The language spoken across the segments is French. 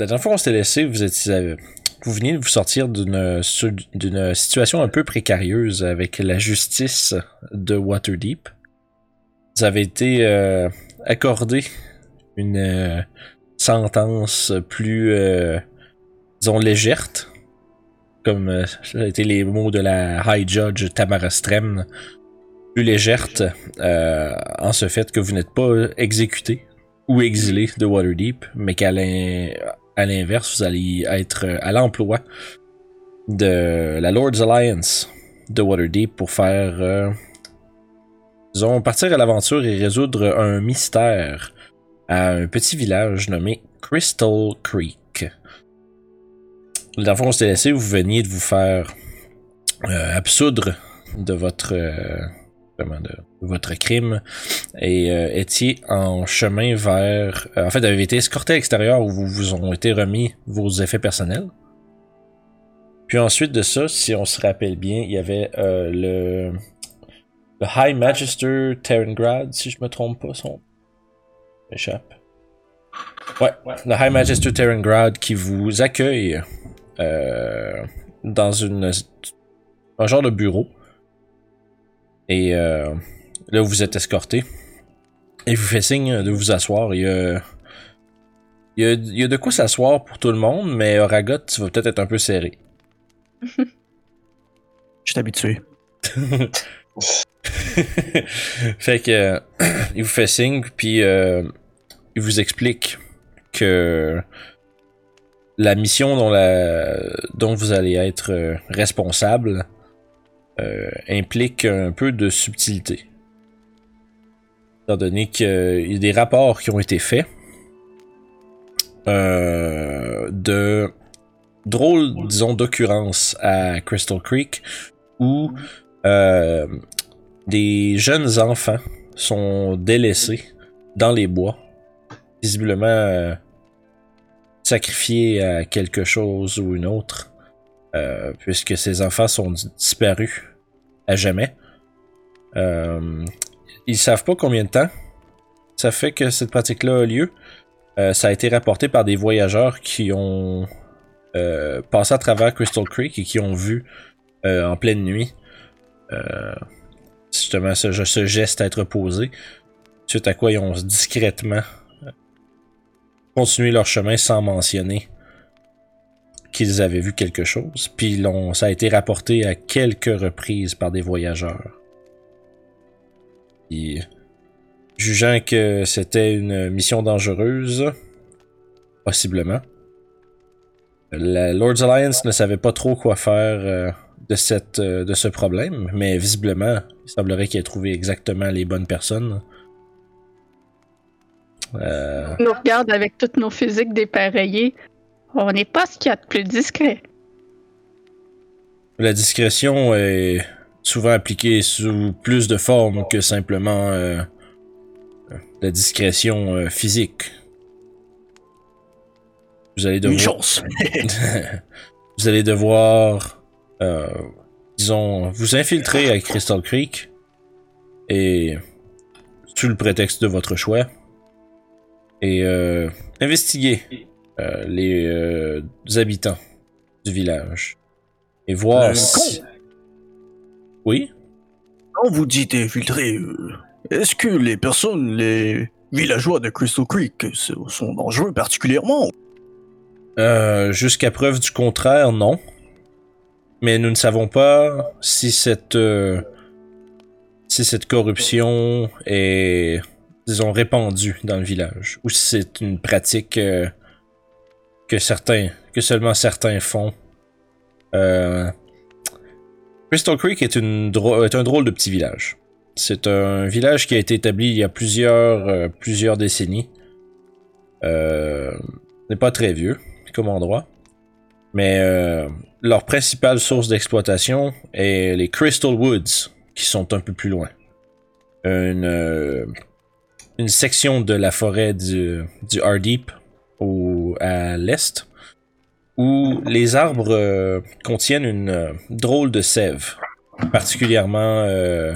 la dernière fois qu'on s'était laissé, vous étiez, vous veniez de vous sortir d'une d'une situation un peu précarieuse avec la justice de Waterdeep. Vous avez été euh, accordé une euh, sentence plus, euh, disons, légère, comme euh, ça a été les mots de la High Judge Tamara Strem, plus légère euh, en ce fait que vous n'êtes pas exécuté ou exilé de Waterdeep, mais qu'à l'in- à l'inverse, vous allez être à l'emploi de la Lord's Alliance de Waterdeep pour faire, euh, disons, partir à l'aventure et résoudre un mystère à un petit village nommé Crystal Creek. La dernière fois qu'on s'était laissé, vous veniez de vous faire euh, absoudre de votre euh, comment, de votre crime et euh, étiez en chemin vers euh, en fait avez été escorté à l'extérieur où vous vous ont été remis vos effets personnels. Puis ensuite de ça, si on se rappelle bien, il y avait euh, le le High Magister Terengrad, si je me trompe pas, son échappe. Ouais, le High Magister Terengrad qui vous accueille euh, dans une un genre de bureau. Et euh, là, vous êtes escorté. Et vous fait signe de vous asseoir. Il y a, il y a, il y a de quoi s'asseoir pour tout le monde, mais Oragot, tu vas peut-être être un peu serré. Je suis habitué. fait que euh, il vous fait signe puis euh, il vous explique que la mission dont, la, dont vous allez être euh, responsable euh, implique un peu de subtilité. Donné qu'il y a des rapports qui ont été faits euh, de drôles, disons, d'occurrences à Crystal Creek où euh, des jeunes enfants sont délaissés dans les bois, visiblement euh, sacrifiés à quelque chose ou une autre, euh, puisque ces enfants sont di- disparus à jamais. Ils savent pas combien de temps ça fait que cette pratique-là a lieu. Euh, ça a été rapporté par des voyageurs qui ont euh, passé à travers Crystal Creek et qui ont vu euh, en pleine nuit justement ce, ce geste être posé. Suite à quoi ils ont discrètement continué leur chemin sans mentionner qu'ils avaient vu quelque chose. Puis ça a été rapporté à quelques reprises par des voyageurs. Puis, jugeant que c'était une mission dangereuse, possiblement, la Lord's Alliance ne savait pas trop quoi faire euh, de, cette, euh, de ce problème, mais visiblement, il semblerait qu'il ait trouvé exactement les bonnes personnes. Euh, On nous regarde avec toutes nos physiques dépareillées. On n'est pas ce qu'il y a de plus discret. la discrétion est souvent appliquée sous plus de formes que simplement euh, la discrétion euh, physique. Vous allez Une devoir... chance. vous allez devoir, euh, disons, vous infiltrer à Crystal Creek et sous le prétexte de votre choix et euh, investiguer euh, les euh, habitants du village et voir si... Oui. Quand vous dites infiltrer, euh, est-ce que les personnes, les villageois de Crystal Creek sont dangereux particulièrement Euh, Jusqu'à preuve du contraire, non. Mais nous ne savons pas si cette euh, si cette corruption est, disons, répandue dans le village, ou si c'est une pratique euh, que certains, que seulement certains font. Crystal Creek est un drôle de petit village. C'est un village qui a été établi il y a plusieurs, euh, plusieurs décennies. Euh, n'est pas très vieux comme endroit. Mais euh, leur principale source d'exploitation est les Crystal Woods, qui sont un peu plus loin. Une, euh, une section de la forêt du, du Hardeep au, à l'est, où les arbres euh, contiennent une euh, drôle de sève, particulièrement euh,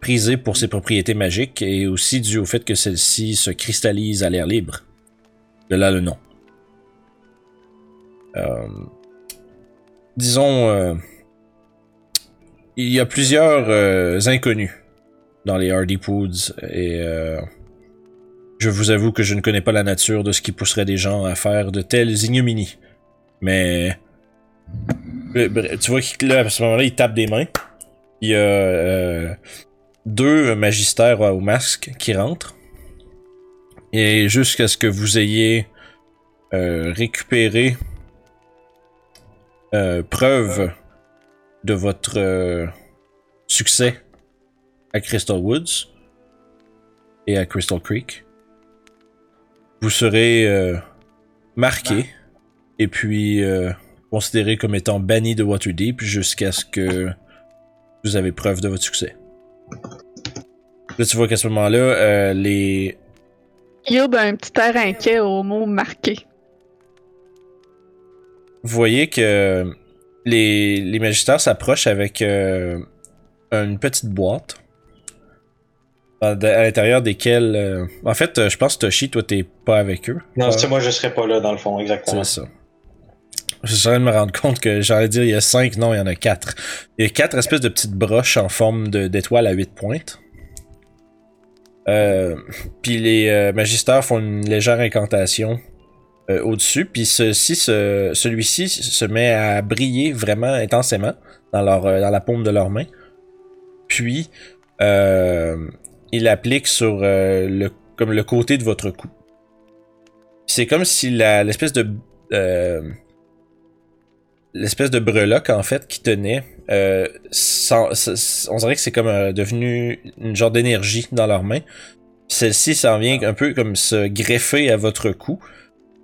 prisée pour ses propriétés magiques et aussi dû au fait que celle-ci se cristallise à l'air libre. De là le nom. Disons, il y a plusieurs inconnus dans les Hardy Poods et je vous avoue que je ne connais pas la nature de ce qui pousserait des gens à faire de telles ignominies. Mais tu vois qu'il là, à ce moment-là, il tape des mains. Il y a euh, deux magistères au masque qui rentrent. Et jusqu'à ce que vous ayez euh, récupéré euh, preuve de votre euh, succès à Crystal Woods et à Crystal Creek, vous serez euh, marqué et puis euh, considéré comme étant banni de Waterdeep jusqu'à ce que vous avez preuve de votre succès. Là, tu vois qu'à ce moment-là, euh, les, Yob a un petit air inquiet au mot marqué. vous voyez que les, les magistères s'approchent avec euh, une petite boîte à, à l'intérieur desquelles... euh, en fait, euh, je pense que Toshi, toi, t'es pas avec eux. Non, c'est moi, je serais pas là dans le fond, exactement. C'est ça. Je suis en train de me rendre compte que j'allais dire il y a cinq, non, il y en a quatre. Il y a quatre espèces de petites broches en forme d'étoiles à huit pointes. Euh, puis les euh, magistères font une légère incantation euh, au-dessus, puis ceci, ce- celui-ci se met à briller vraiment intensément dans, leur, euh, dans la paume de leurs mains. Puis, euh, il applique sur le, comme le côté de votre cou. C'est comme si l'espèce de l'espèce de breloque en fait qui tenait euh, sans- on dirait que c'est comme euh, devenu une genre d'énergie dans leurs mains. Celle-ci s'en vient un peu comme se greffer à votre cou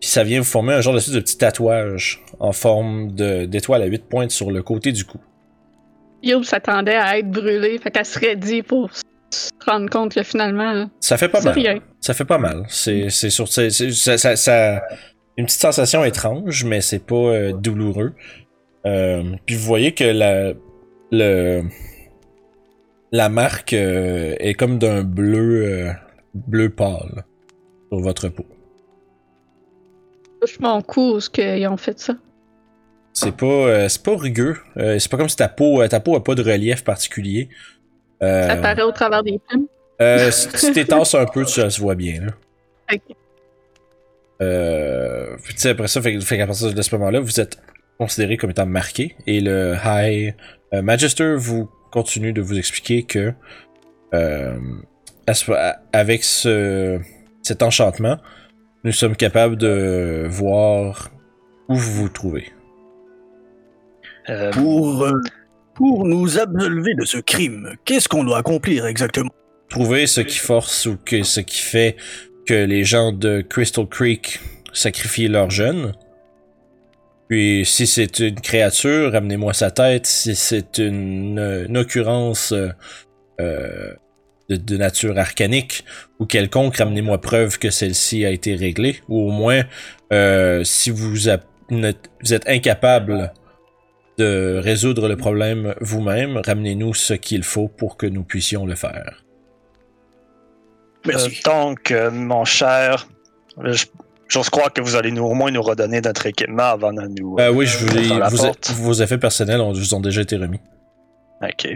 puis ça vient vous former un genre de, de petit tatouage en forme de- d'étoile à huit pointes sur le côté du cou. Yob s'attendait à être brûlé, fait qu'elle serait dit pour se rendre compte que finalement, ça fait pas mal. rien. ça fait pas mal. C'est c'est sur ça, ça- une petite sensation étrange mais c'est pas euh, douloureux Euh, puis vous voyez que la le la marque euh, est comme d'un bleu euh, bleu pâle sur votre peau Touche mon cou où ce qu'ils ont fait ça. c'est pas euh, c'est pas rugueux Euh, c'est pas comme si ta peau euh, ta peau a pas de relief particulier euh, Ça apparaît au travers des plumes. euh, si tu t'étasses un peu tu ça se voit bien là Ok. Euh, puis tu sais, après ça, fait, fait qu'à partir de ce moment-là, vous êtes considéré comme étant marqué. Et le High euh, Magister vous continue de vous expliquer que euh, avec ce, cet enchantement, nous sommes capables de voir où vous vous trouvez. Euh, Pour, euh, pour nous absolver de ce crime, qu'est-ce qu'on doit accomplir exactement? Trouver ce qui force ou que ce qui fait que les gens de Crystal Creek sacrifient leurs jeunes. Puis si c'est une créature, amenez-moi sa tête. Si c'est une, occurrence euh, euh, de, nature arcanique ou quelconque, ramenez-moi preuve que celle-ci a été réglée. Ou au moins, euh, si vous, vous êtes incapable de résoudre le problème vous-même, ramenez-nous ce qu'il faut pour que nous puissions le faire. Merci. euh, donc, euh, mon cher, euh, je- j'ose croire que vous allez nous, au moins nous redonner notre équipement avant de nous. Euh, oui, je vous, ouvrir la vous- vos effets personnels ont, vous ont déjà été remis. Ok.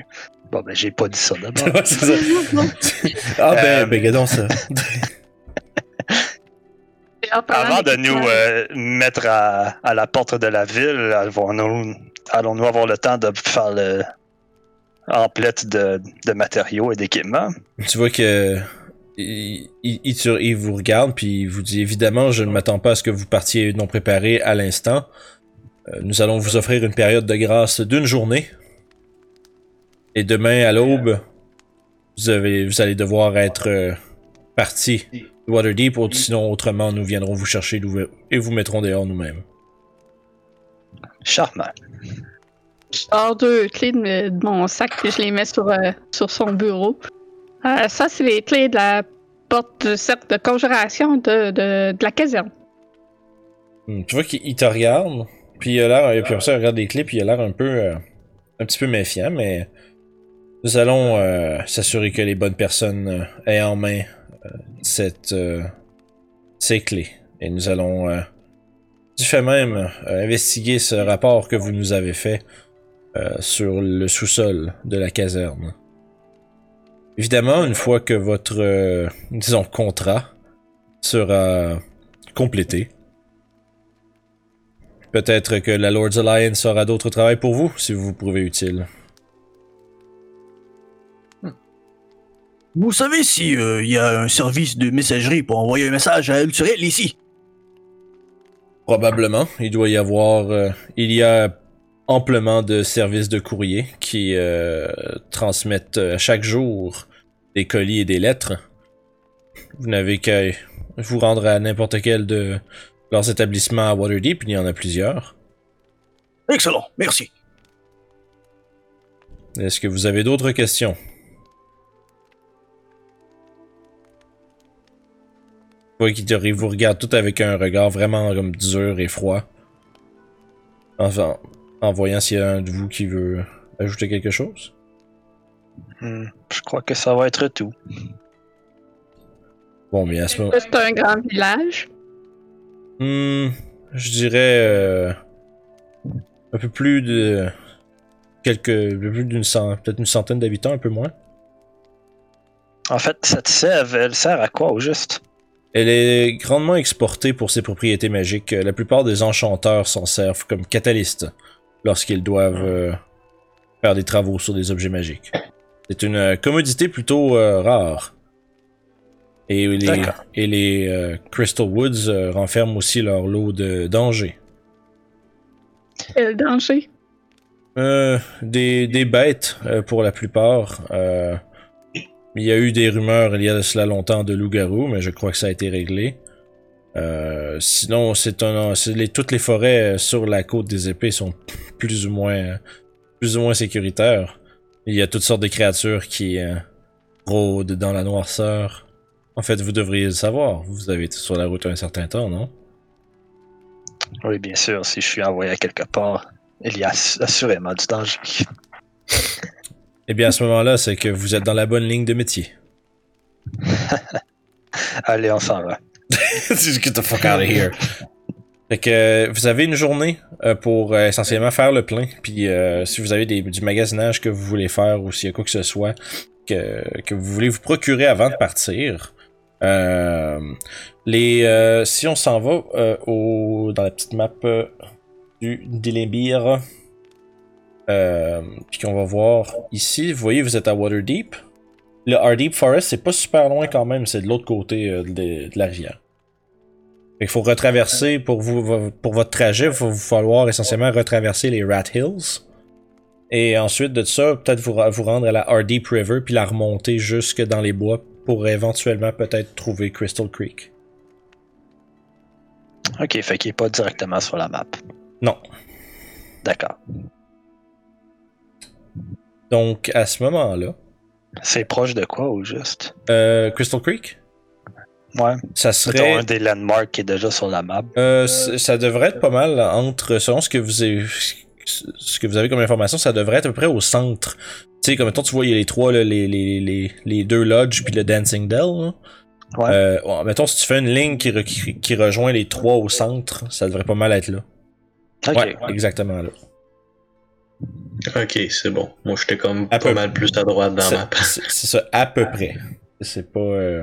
Bon, ben, j'ai pas dit ça d'abord. Ouais, c'est ça. ah ben, Euh, ben, regardons ça. Avant de nous euh, mettre à, à la porte de la ville, allons-nous allons-nous avoir le temps de faire le emplette de, de matériaux et d'équipements? tu vois que il, il, il te- il vous regarde puis il vous dit évidemment je ne m'attends pas à ce que vous partiez non préparé à l'instant. Euh, nous allons vous offrir une période de grâce d'une journée. Et demain à l'aube, vous avez vous allez devoir être euh, parti de Waterdeep, ou sinon autrement nous viendrons vous chercher et vous mettrons dehors nous-mêmes. Charmant. Je sors deux clés de mon sac et je les mets sur, euh, sur son bureau. Euh, ça, c'est les clés de la porte cercle de conjuration de, de, de la caserne. Hmm, Tu vois qu'il il te regarde, puis il a l'air, et puis ça, il regarde les clés, puis il a l'air un peu, euh, un petit peu méfiant, mais nous allons euh, s'assurer que les bonnes personnes euh, aient en main cette, ces clés, et nous allons du fait même investiguer ce rapport que vous nous avez fait sur le sous-sol de la caserne. Évidemment, une fois que votre, euh, disons, contrat sera complété, peut-être que la Lord's Alliance aura d'autres travail pour vous, si vous vous prouvez utile. Vous savez si euh, il y a un service de messagerie pour envoyer un message à Ulturel ici? Probablement, il doit y avoir, euh, il y a amplement de services de courrier qui euh, transmettent chaque jour des colis et des lettres. Vous n'avez qu'à vous rendre à n'importe quel de leurs établissements à Waterdeep, il y en a plusieurs. Excellent, merci. Est-ce que vous avez d'autres questions? Te- vous regarde tout avec un regard vraiment comme dur et froid. Enfin, en voyant s'il y a un de vous qui veut ajouter quelque chose? Hmm, Je crois que ça va être tout. Bon, mais à ce moment... C'est un grand village. Hmm, je dirais euh, un peu plus de quelques, un peu plus d'une cent, peut-être une centaine d'habitants, un peu moins. En fait, cette sève, elle sert à quoi au juste? Elle est grandement exportée pour ses propriétés magiques. La plupart des enchanteurs s'en servent comme catalystes lorsqu'ils doivent euh, faire des travaux sur des objets magiques. C'est une euh, commodité plutôt euh, rare. Et les, D'accord. et les euh, Crystal Woods euh, renferment aussi leur lot de dangers. Quel danger. Euh, des, des bêtes euh, pour la plupart. Euh, il y a eu des rumeurs il y a de cela longtemps de loups-garous, mais je crois que ça a été réglé. Euh, sinon, c'est un, c'est les, toutes les forêts sur la côte des épées sont plus ou moins, plus ou moins sécuritaires. Il y a toutes sortes de créatures qui euh, rôdent dans la noirceur. En fait, vous devriez le savoir. Vous avez été sur la route un certain temps, non? Oui, bien sûr, si je suis envoyé à quelque part, il y a ass- assurément du danger. Eh bien, à ce moment-là, c'est que vous êtes dans la bonne ligne de métier. Allez, on s'en va. Just get the fuck out of here. Fait que euh, vous avez une journée euh, pour euh, essentiellement faire le plein. Puis si vous avez des, du magasinage que vous voulez faire ou s'il y a quoi que ce soit que, que vous voulez vous procurer avant de partir. euh, les, euh, si on s'en va euh, au, dans la petite map du Dilimbir, euh, puis qu'on va voir ici, vous voyez, vous êtes à Waterdeep. Le Hardeep Forest, c'est pas super loin quand même, c'est de l'autre côté de, de la rivière. Qu'il faut retraverser pour vous pour votre trajet, il va vous falloir essentiellement retraverser les Rat Hills. Et ensuite de ça, peut-être vous, vous rendre à la Hardeep River puis la remonter jusque dans les bois pour éventuellement peut-être trouver Crystal Creek. Ok, fait qu'il est pas directement sur la map. Non. D'accord. Donc à ce moment-là, C'est proche de quoi au juste? euh, Crystal Creek, Ouais. ça C'est serait un des landmarks qui est déjà sur la map. Euh, ça devrait être pas mal entre, selon ce que vous avez, ce que vous avez comme information, ça devrait être à peu près au centre. Tu sais, comme mettons, tu vois, il y a les trois, là, les, les, les, les deux lodges puis le Dancing Dell. là. Ouais. Euh, ouais, mettons, si tu fais une ligne qui, re- qui, qui rejoint les trois au centre, ça devrait pas mal être là. ok. Ouais, exactement là. Ok, c'est bon. Moi, j'étais comme À pas peu- mal plus à droite dans C'est ma c'est- c'est ça, à peu près. C'est pas... euh,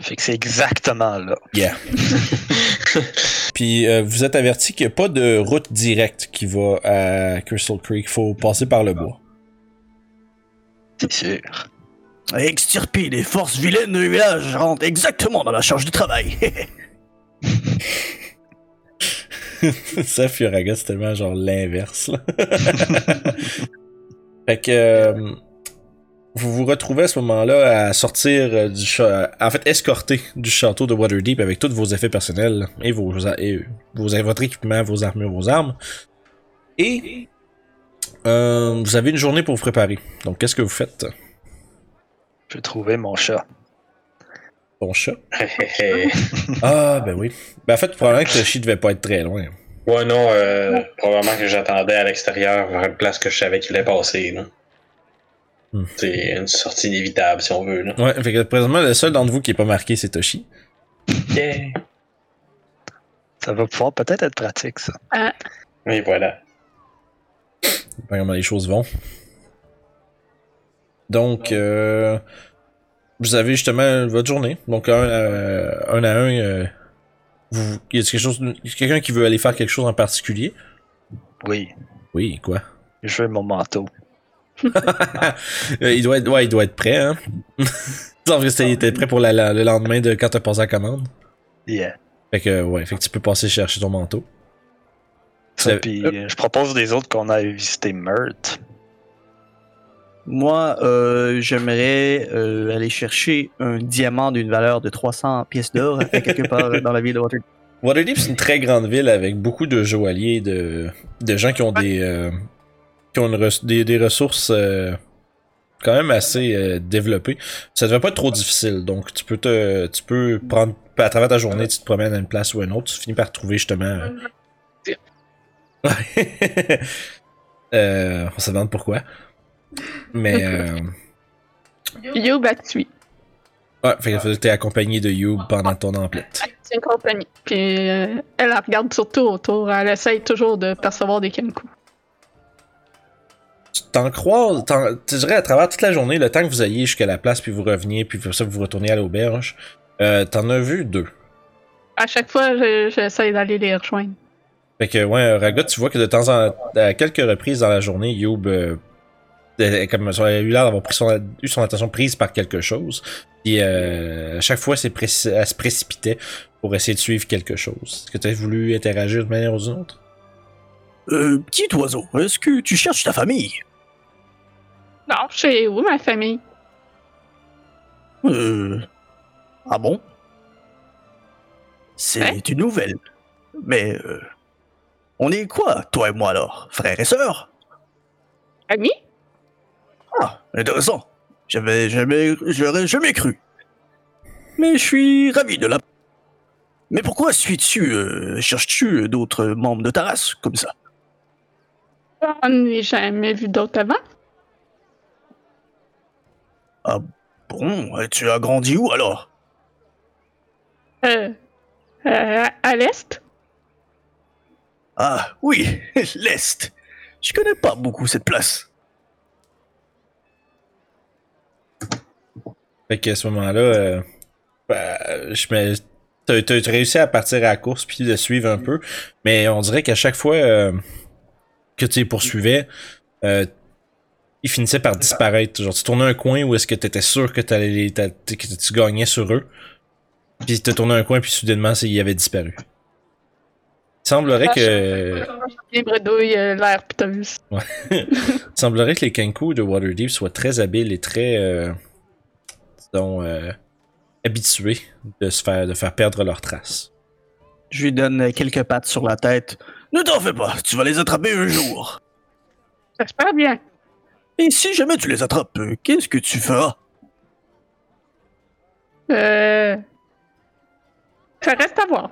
Fait que c'est exactement là. Yeah. Puis euh, vous êtes averti qu'il n'y a pas de route directe qui va à Crystal Creek. Faut passer par le bois. C'est sûr. Extirper les forces vilaines du village rentre exactement dans la charge de travail. ça, Fioraga, c'est tellement genre l'inverse. là. fait que euh, vous vous retrouvez à ce moment-là à sortir euh, du en fait escorté du château de Waterdeep avec tous vos effets personnels et vos et vos votre équipement, vos armures, vos armes. Et euh, vous avez une journée pour vous préparer. Donc qu'est-ce que vous faites? Je vais trouver mon chat. Ton chat? Ah ben oui. Ben en fait probablement que Toshi devait pas être très loin. ouais, non, euh, probablement que j'attendais à l'extérieur vers une place que je savais qu'il allait passer. là. Hmm. C'est une sortie inévitable, si on veut. Là. Ouais, fait que présentement le seul d'entre vous qui est pas marqué c'est Toshi. Yeah. Ça va pouvoir peut-être être pratique, ça. Et voilà. Pas comment les choses vont. Donc, euh, vous avez justement votre journée. Donc, un, à- un à un, euh, vous, y a quelque chose, y a quelqu'un qui veut aller faire quelque chose en particulier? Oui, Oui, quoi? je veux mon manteau. Euh, il doit être, ouais, il doit être prêt, hein? Sauf que c'était- il était prêt pour la- la- le lendemain de quand t'as passé la commande. Yeah. Fait que, ouais, fait que tu peux passer chercher ton manteau. Ça, puis euh, je propose des autres qu'on aille visiter Meurthe. Moi, euh, j'aimerais euh, aller chercher un diamant d'une valeur de 300 pièces d'or à quelque part dans la ville de Waterdeep. Waterdeep, c'est une très grande ville avec beaucoup de joailliers, de, de gens qui ont des, euh, qui ont une des, des ressources euh, quand même assez euh, développées. Ça devrait pas être trop difficile, donc tu peux te, tu peux prendre à travers ta journée, tu te promènes à une place ou à une autre, tu finis par trouver justement. euh, on se demande pourquoi. Mais euh, Yo, bah, tu ouais, fait que t'es accompagné de You pendant ton emplette. C'est une compagnie. Puis euh, elle, elle regarde surtout autour. Elle essaye toujours de percevoir des kenku. Tu t'en crois, t'en- tu dirais à travers toute la journée, le temps que vous ayez jusqu'à la place, puis vous reveniez, puis pour ça vous retournez à l'auberge, euh, t'en as vu deux. À chaque fois, je- j'essaye d'aller les rejoindre. Fait que, ouais, Raga, tu vois que de temps en à quelques reprises dans la journée, Youb, euh, comme ça, a eu l'air d'avoir pris son, eu son attention prise par quelque chose. Puis euh, à chaque fois, elle se précipitait pour essayer de suivre quelque chose. Est-ce que tu as voulu interagir de manière ou d'une autre? Euh, petit oiseau, est-ce que tu cherches ta famille? Non, chez où, ma famille? Euh. Ah bon? C'est Hein? une nouvelle. Mais. euh, on est quoi, toi et moi alors Frères et sœurs? Ami? Ah, intéressant. J'avais jamais. J'aurais jamais cru. Mais je suis ravi de la. Mais pourquoi suis-tu. euh, cherches-tu d'autres membres de ta race comme ça? On n'ai jamais vu d'autres avant. Bon, euh, tu as grandi où alors? Euh, euh, à l'est? Ah, oui, l'Est. Je connais pas beaucoup cette place. Fait qu'à ce moment-là, euh, ben, je me... T'as réussi à partir à la course puis de suivre un peu, mais on dirait qu'à chaque fois euh, que tu les poursuivais, euh, ils finissaient par disparaître. Genre, tu tournais un coin où est-ce que t'étais sûr que, t'allais que tu gagnais sur eux, puis tu tourné un coin puis soudainement, ils avaient disparu. Il semblerait que... Les bredouilles, euh, l'air piteuse. Il semblerait que les Kenku de Waterdeep soient très habiles et très, euh, disons, euh, habitués de se faire, de faire perdre leurs traces. Je lui donne quelques pattes sur la tête. Ne t'en fais pas, tu vas les attraper un jour. J'espère bien. Et si jamais tu les attrapes, qu'est-ce que tu feras? Euh... Ça reste à voir.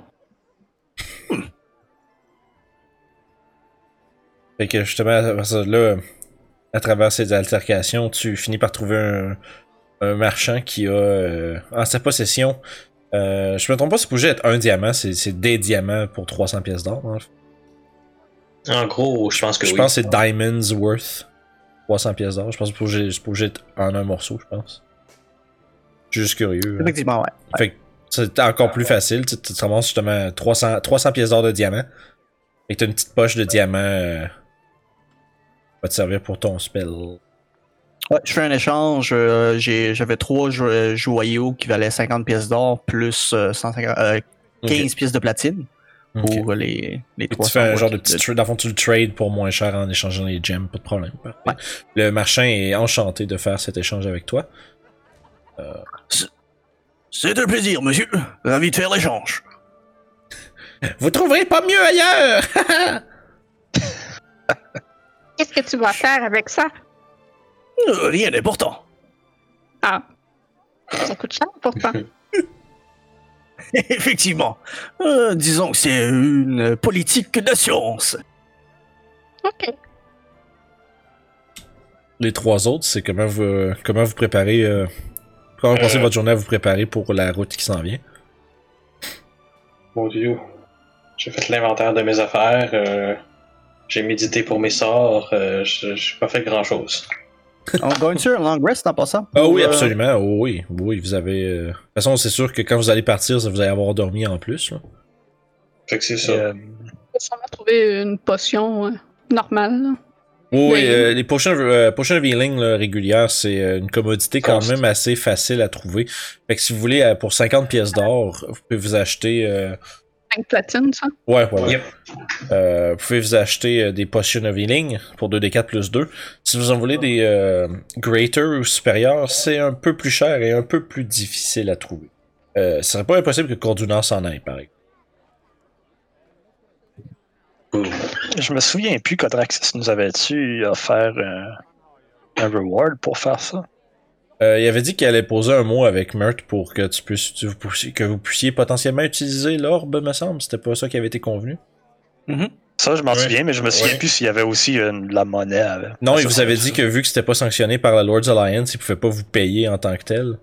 Fait que justement, à ça, là, à travers ces altercations, tu finis par trouver un, un marchand qui a euh, en sa possession. Euh, je me trompe pas, c'est obligé d'être un diamant, c'est des diamants pour 300 pièces d'or. hein. En gros, je pense que Je oui. pense que c'est Diamonds Worth 300 pièces d'or. Je pense que c'est obligé- d'être en un morceau, je pense. Je suis juste curieux. hein. Effectivement, ouais. Fait que c'est encore plus facile. Tu, tu te ramasses justement 300, 300 pièces d'or de diamant. Et t'as une petite poche de diamant. euh, qui va te servir pour ton spell. Ouais, je fais un échange. euh, J'avais trois jo- joyaux qui valaient 50 pièces d'or plus euh, 150, euh, 15 pièces de platine pour les, les Et tu 300 fais un genre de petit trade. Dans le fond, tu le trades pour moins cher en échangeant les gems, pas de problème. Ouais. Le marchand est enchanté de faire cet échange avec toi. C'est un plaisir, monsieur. Ravi de faire l'échange. Vous trouverez pas mieux ailleurs! Qu'est-ce que tu vas faire avec ça? Euh, rien d'important. Ah. Ça coûte cher pourtant. Effectivement. Euh, disons que c'est une politique d'assurance. ok. Les trois autres, c'est comment vous, comment vous préparez. euh, comment vous passez Euh. votre journée à vous préparer pour la route qui s'en vient? Mon dieu. J'ai fait l'inventaire de mes affaires. euh, j'ai médité pour mes sorts. euh, je- j'ai pas fait grand chose. On gagne sur un long rest en passant. Ah oui, Ou, euh, absolument. Oh oui, oui, vous avez. euh, De toute façon, c'est sûr que quand vous allez partir, ça vous allez avoir dormi en plus. là. Fait que c'est ça. euh, On va sûrement trouver une potion euh, normale. là. Oui, euh, les potions, euh, potions of healing là, régulières, c'est une commodité quand Cost. même assez facile à trouver. Fait que si vous voulez, pour 50 pièces d'or, vous pouvez vous acheter. Euh, 5 platines, ça? Ouais, ouais, ouais. Yep. Euh, vous pouvez vous acheter euh, des potions of healing pour 2d4 plus 2. Si vous en voulez des euh, greater ou supérieurs, c'est un peu plus cher et un peu plus difficile à trouver. Euh, ce serait pas impossible que Corduna s'en aille, par exemple. Cool. je me souviens plus qu'Odraxis nous avait-tu offert euh, un reward pour faire ça? Euh, il avait dit qu'il allait poser un mot avec Mert pour que tu puisses, tu- vous puissiez- que vous puissiez potentiellement utiliser l'orbe, me semble. C'était pas ça qui avait été convenu. Ça, je m'en Ouais. souviens, mais je me souviens Ouais. plus s'il y avait aussi euh, de la monnaie. avec- Non, il vous avait ça. dit que vu que c'était pas sanctionné par la Lords Alliance, il pouvait pas vous payer en tant que tel.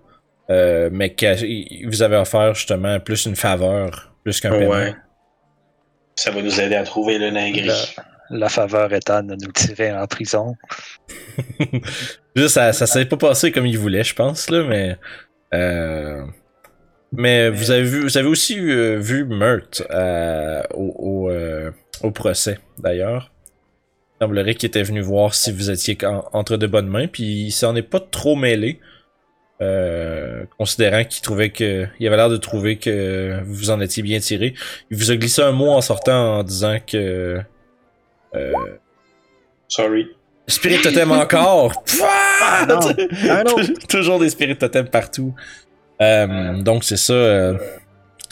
Euh, mais qu'il vous avait offert justement plus une faveur, plus qu'un paiement. Ouais. Ça va nous aider à trouver le nain gris. La, la faveur étant de nous tirer en prison. Juste, ça, ça s'est pas passé comme il voulait, je pense, là, mais. Euh, mais vous avez vu, vous avez aussi euh, vu Mert euh, au, au, euh, au procès, d'ailleurs. Il semblerait qu'il était venu voir si vous étiez en- entre de bonnes mains, puis il s'en est pas trop mêlé. considérant qu'il trouvait que. Il avait l'air de trouver que vous en étiez bien tiré. Il vous a glissé un mot en sortant en disant que. Sorry. Spirit Totem encore! Ah, non. Un autre. Toujours des Spirit Totem partout. Euh, donc c'est ça. euh,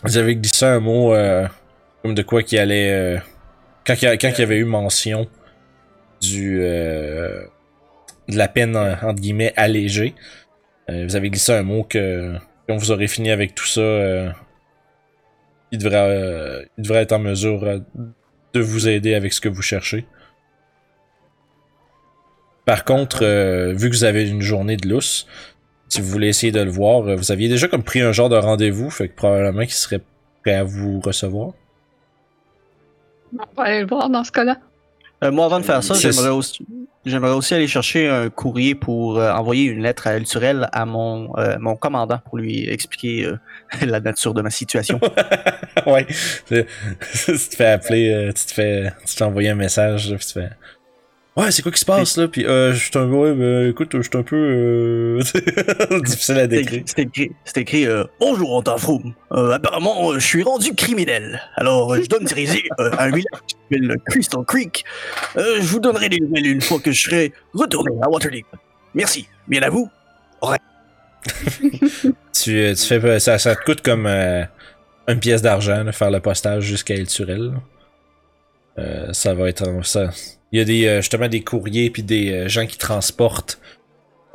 vous avez glissé un mot euh, comme de quoi qui allait. euh, quand il y, avait eu mention du de la peine en- entre guillemets allégée, vous avez glissé un mot que quand vous aurez fini avec tout ça, il devrait euh, il devrait être en mesure de vous aider avec ce que vous cherchez. Par contre, euh, vu que vous avez une journée de lousse, si vous voulez essayer de le voir, euh, vous aviez déjà comme pris un genre de rendez-vous, fait que probablement qu'il serait prêt à vous recevoir. On va aller le voir dans ce cas-là. Euh, moi, avant de faire ça, j'aimerais aussi, j'aimerais aussi aller chercher un courrier pour euh, envoyer une lettre à Elturel à mon, euh, mon commandant pour lui expliquer euh, la nature de ma situation. ouais. Tu te fais appeler, tu te fais, tu te envoyer un message, tu fais. Ouais, c'est quoi qui se passe là? Puis euh, je suis un, ouais, ben, écoute, je suis un peu euh, difficile à décrire. écrit, c'est écrit, c'est écrit, euh, Bonjour, Antafroum. Euh, apparemment, euh, je suis rendu criminel. Alors, euh, je dois me diriger à un village qui s'appelle Crystal Creek. Je vous donnerai des nouvelles une fois que je serai retourné à Waterdeep. Merci. Bien à vous. Tu, euh, tu fais, ça, ça te coûte comme une pièce d'argent de faire le postage jusqu'à El Turel. ça va être ça. Il y a des euh, justement des courriers puis des euh, gens qui transportent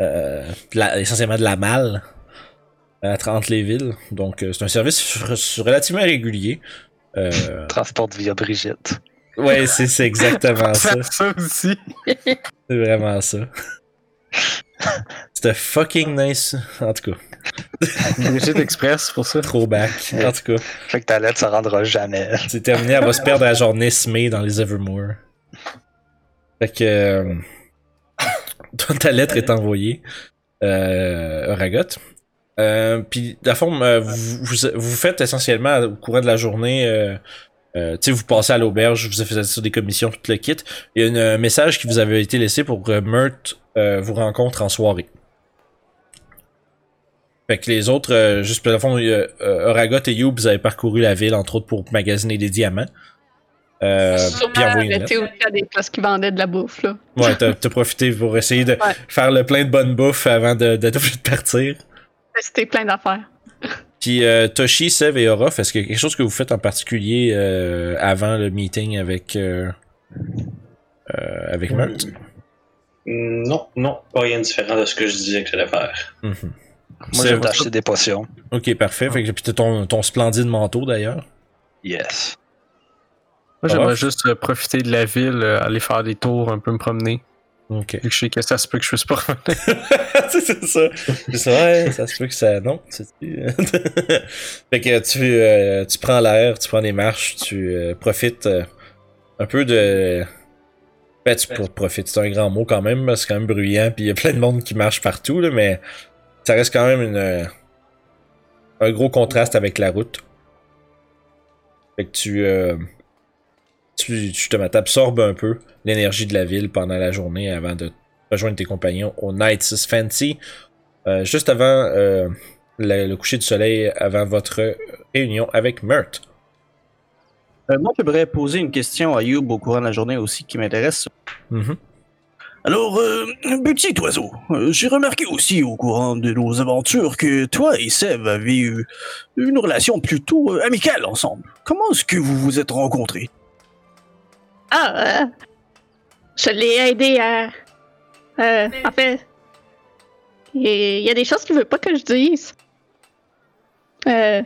euh, de la- essentiellement de la malle euh, entre les villes. Donc euh, c'est un service relativement régulier. Euh, Transporte via Brigitte. ouais, c'est c'est exactement ça. Ça aussi. C'est vraiment ça. C'était fucking nice. En tout cas, Brigitte Express pour ça. throwback. En tout cas. Fait que ta lettre se rendra jamais. C'est terminé, elle va se perdre à la journée Smay dans les Evermore. Fait que. euh, ta lettre est envoyée. Euh, Ragot. Euh, Puis, à fond, euh, vous, vous, vous faites essentiellement au courant de la journée. Euh, euh, vous passez à l'auberge, vous faites sur des commissions, tout le kit. Il y a un message qui vous avait été laissé pour que Mert euh, vous rencontre en soirée. Fait que les autres, euh, juste fond, y a, euh, Oragot et You, vous avez parcouru la ville, entre autres, pour magasiner des diamants. Euh, arrêter lettre. aussi à des places qui vendaient de la bouffe, là. Ouais, t'as t'as profité pour essayer de Ouais. faire le plein de bonne bouffe avant de- d'être obligé de partir. C'était plein d'affaires. Puis euh, Toshi, Sev et Orof, est-ce qu'il y a quelque chose que vous faites en particulier euh, avant le meeting avec euh, euh, avec Mert? Non, non, pas rien de différent de ce que je disais que j'allais faire. Mhm. Moi, Sev- j'ai acheté des potions. Ok, parfait. Fait que puis t'as ton, ton splendide manteau d'ailleurs. Yes. Moi, j'aimerais juste euh, profiter de la ville, euh, aller faire des tours, un peu me promener. Ok. Vu que je sais que ça se peut que je puisse pas revenir. c'est ça. C'est ça, ouais, ça se peut que ça. Non, c'est. fait que tu, euh, tu prends l'air, tu prends des marches, tu euh, profites euh, un peu de. Ben, tu pour- profites, c'est un grand mot quand même, c'est quand même bruyant, puis il y a plein de monde qui marche partout, là, mais ça reste quand même une, euh, un gros contraste avec la route. Fait que tu. Tu, te t'absorbes un peu l'énergie de la ville pendant la journée avant de rejoindre tes compagnons au Nights is Fancy, euh, juste avant euh, le, le coucher du soleil, avant votre réunion avec Mert. Euh, moi, j'aimerais poser une question à Youb au courant de la journée aussi qui m'intéresse. Mhm. Alors, petit oiseau, j'ai remarqué aussi au courant de nos aventures que toi et Seb avez eu une relation plutôt amicale ensemble. Comment est-ce que vous vous êtes rencontrés? Ah, euh, je l'ai aidé à. Euh, en fait, il y- a des choses qu'il veut pas que je dise. Euh,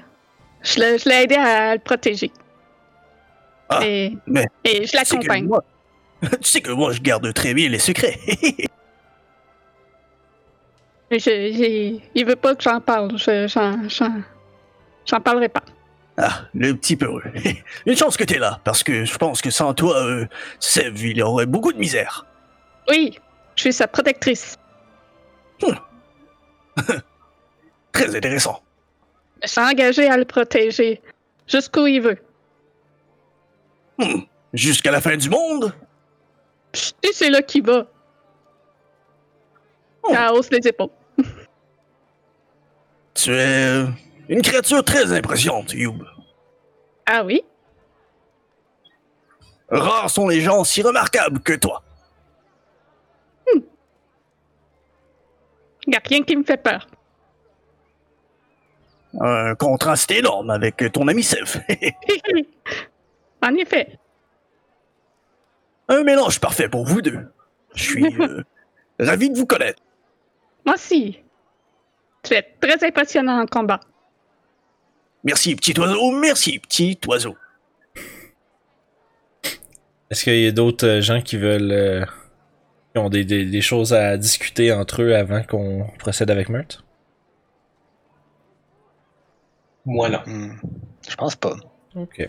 je l'ai je aidé à le protéger. Ah, et, mais et je l'accompagne. Tu sais que moi, je garde très bien les secrets. Je- j'ai- Il veut pas que j'en parle. Je- J'en j'en- j'en parlerai pas. Ah, le petit peureux. Une chance que t'es là, parce que je pense que sans toi, euh, Seb, il aurait beaucoup de misère. Oui, je suis sa protectrice. Très intéressant. Je suis engagée à le protéger jusqu'où il veut. Hmm. Jusqu'à la fin du monde? C'est là qu'il va. Oh. Ça hausse les épaules. Tu es euh, une créature très impressionnante, Youb. Ah oui? Rares sont les gens si remarquables que toi. Y a rien qui me fait peur. Un contraste énorme avec ton ami Seb. en effet. Un mélange parfait pour vous deux. Je suis euh, ravi de vous connaître. Moi aussi. Tu es très impressionnant en combat. Merci, petit oiseau. Merci, petit oiseau. Est-ce qu'il y a d'autres euh, gens qui veulent. euh, qui ont des, des- des choses à discuter entre eux avant qu'on procède avec Mert? Moi, non. Hmm. Je pense pas. Ok.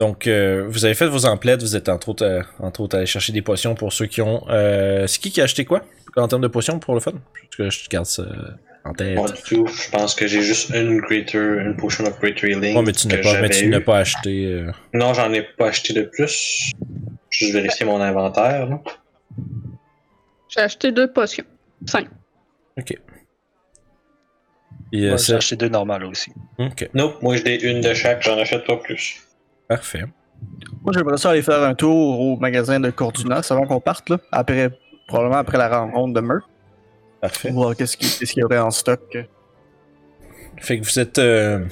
Donc, euh, vous avez fait vos emplettes, vous êtes entre autres, euh, entre autres allé chercher des potions pour ceux qui ont. Euh, c'est qui qui a acheté quoi en termes de potions pour le fun? Parce que je garde ça en tête. Pas du tout. Je pense que j'ai juste une greater, une potion of great healing. Ouais, mais tu n'as pas, mais j'avais tu n'as eu. pas acheté. euh, Non, j'en ai pas acheté de plus. Juste vérifier mon inventaire. là. J'ai acheté deux potions. Cinq. Ok. Et, euh, Moi, ça- J'ai acheté deux normales aussi. Ok, Nope, moi j'ai une de chaque, j'en achète pas plus. parfait. Moi, j'aimerais ça aller faire un tour au magasin de Corduna avant qu'on parte, là. Après, probablement après la rencontre de Merc. Parfait. Voir qu'est-ce qu'il y aurait en stock. Fait que vous êtes. euh,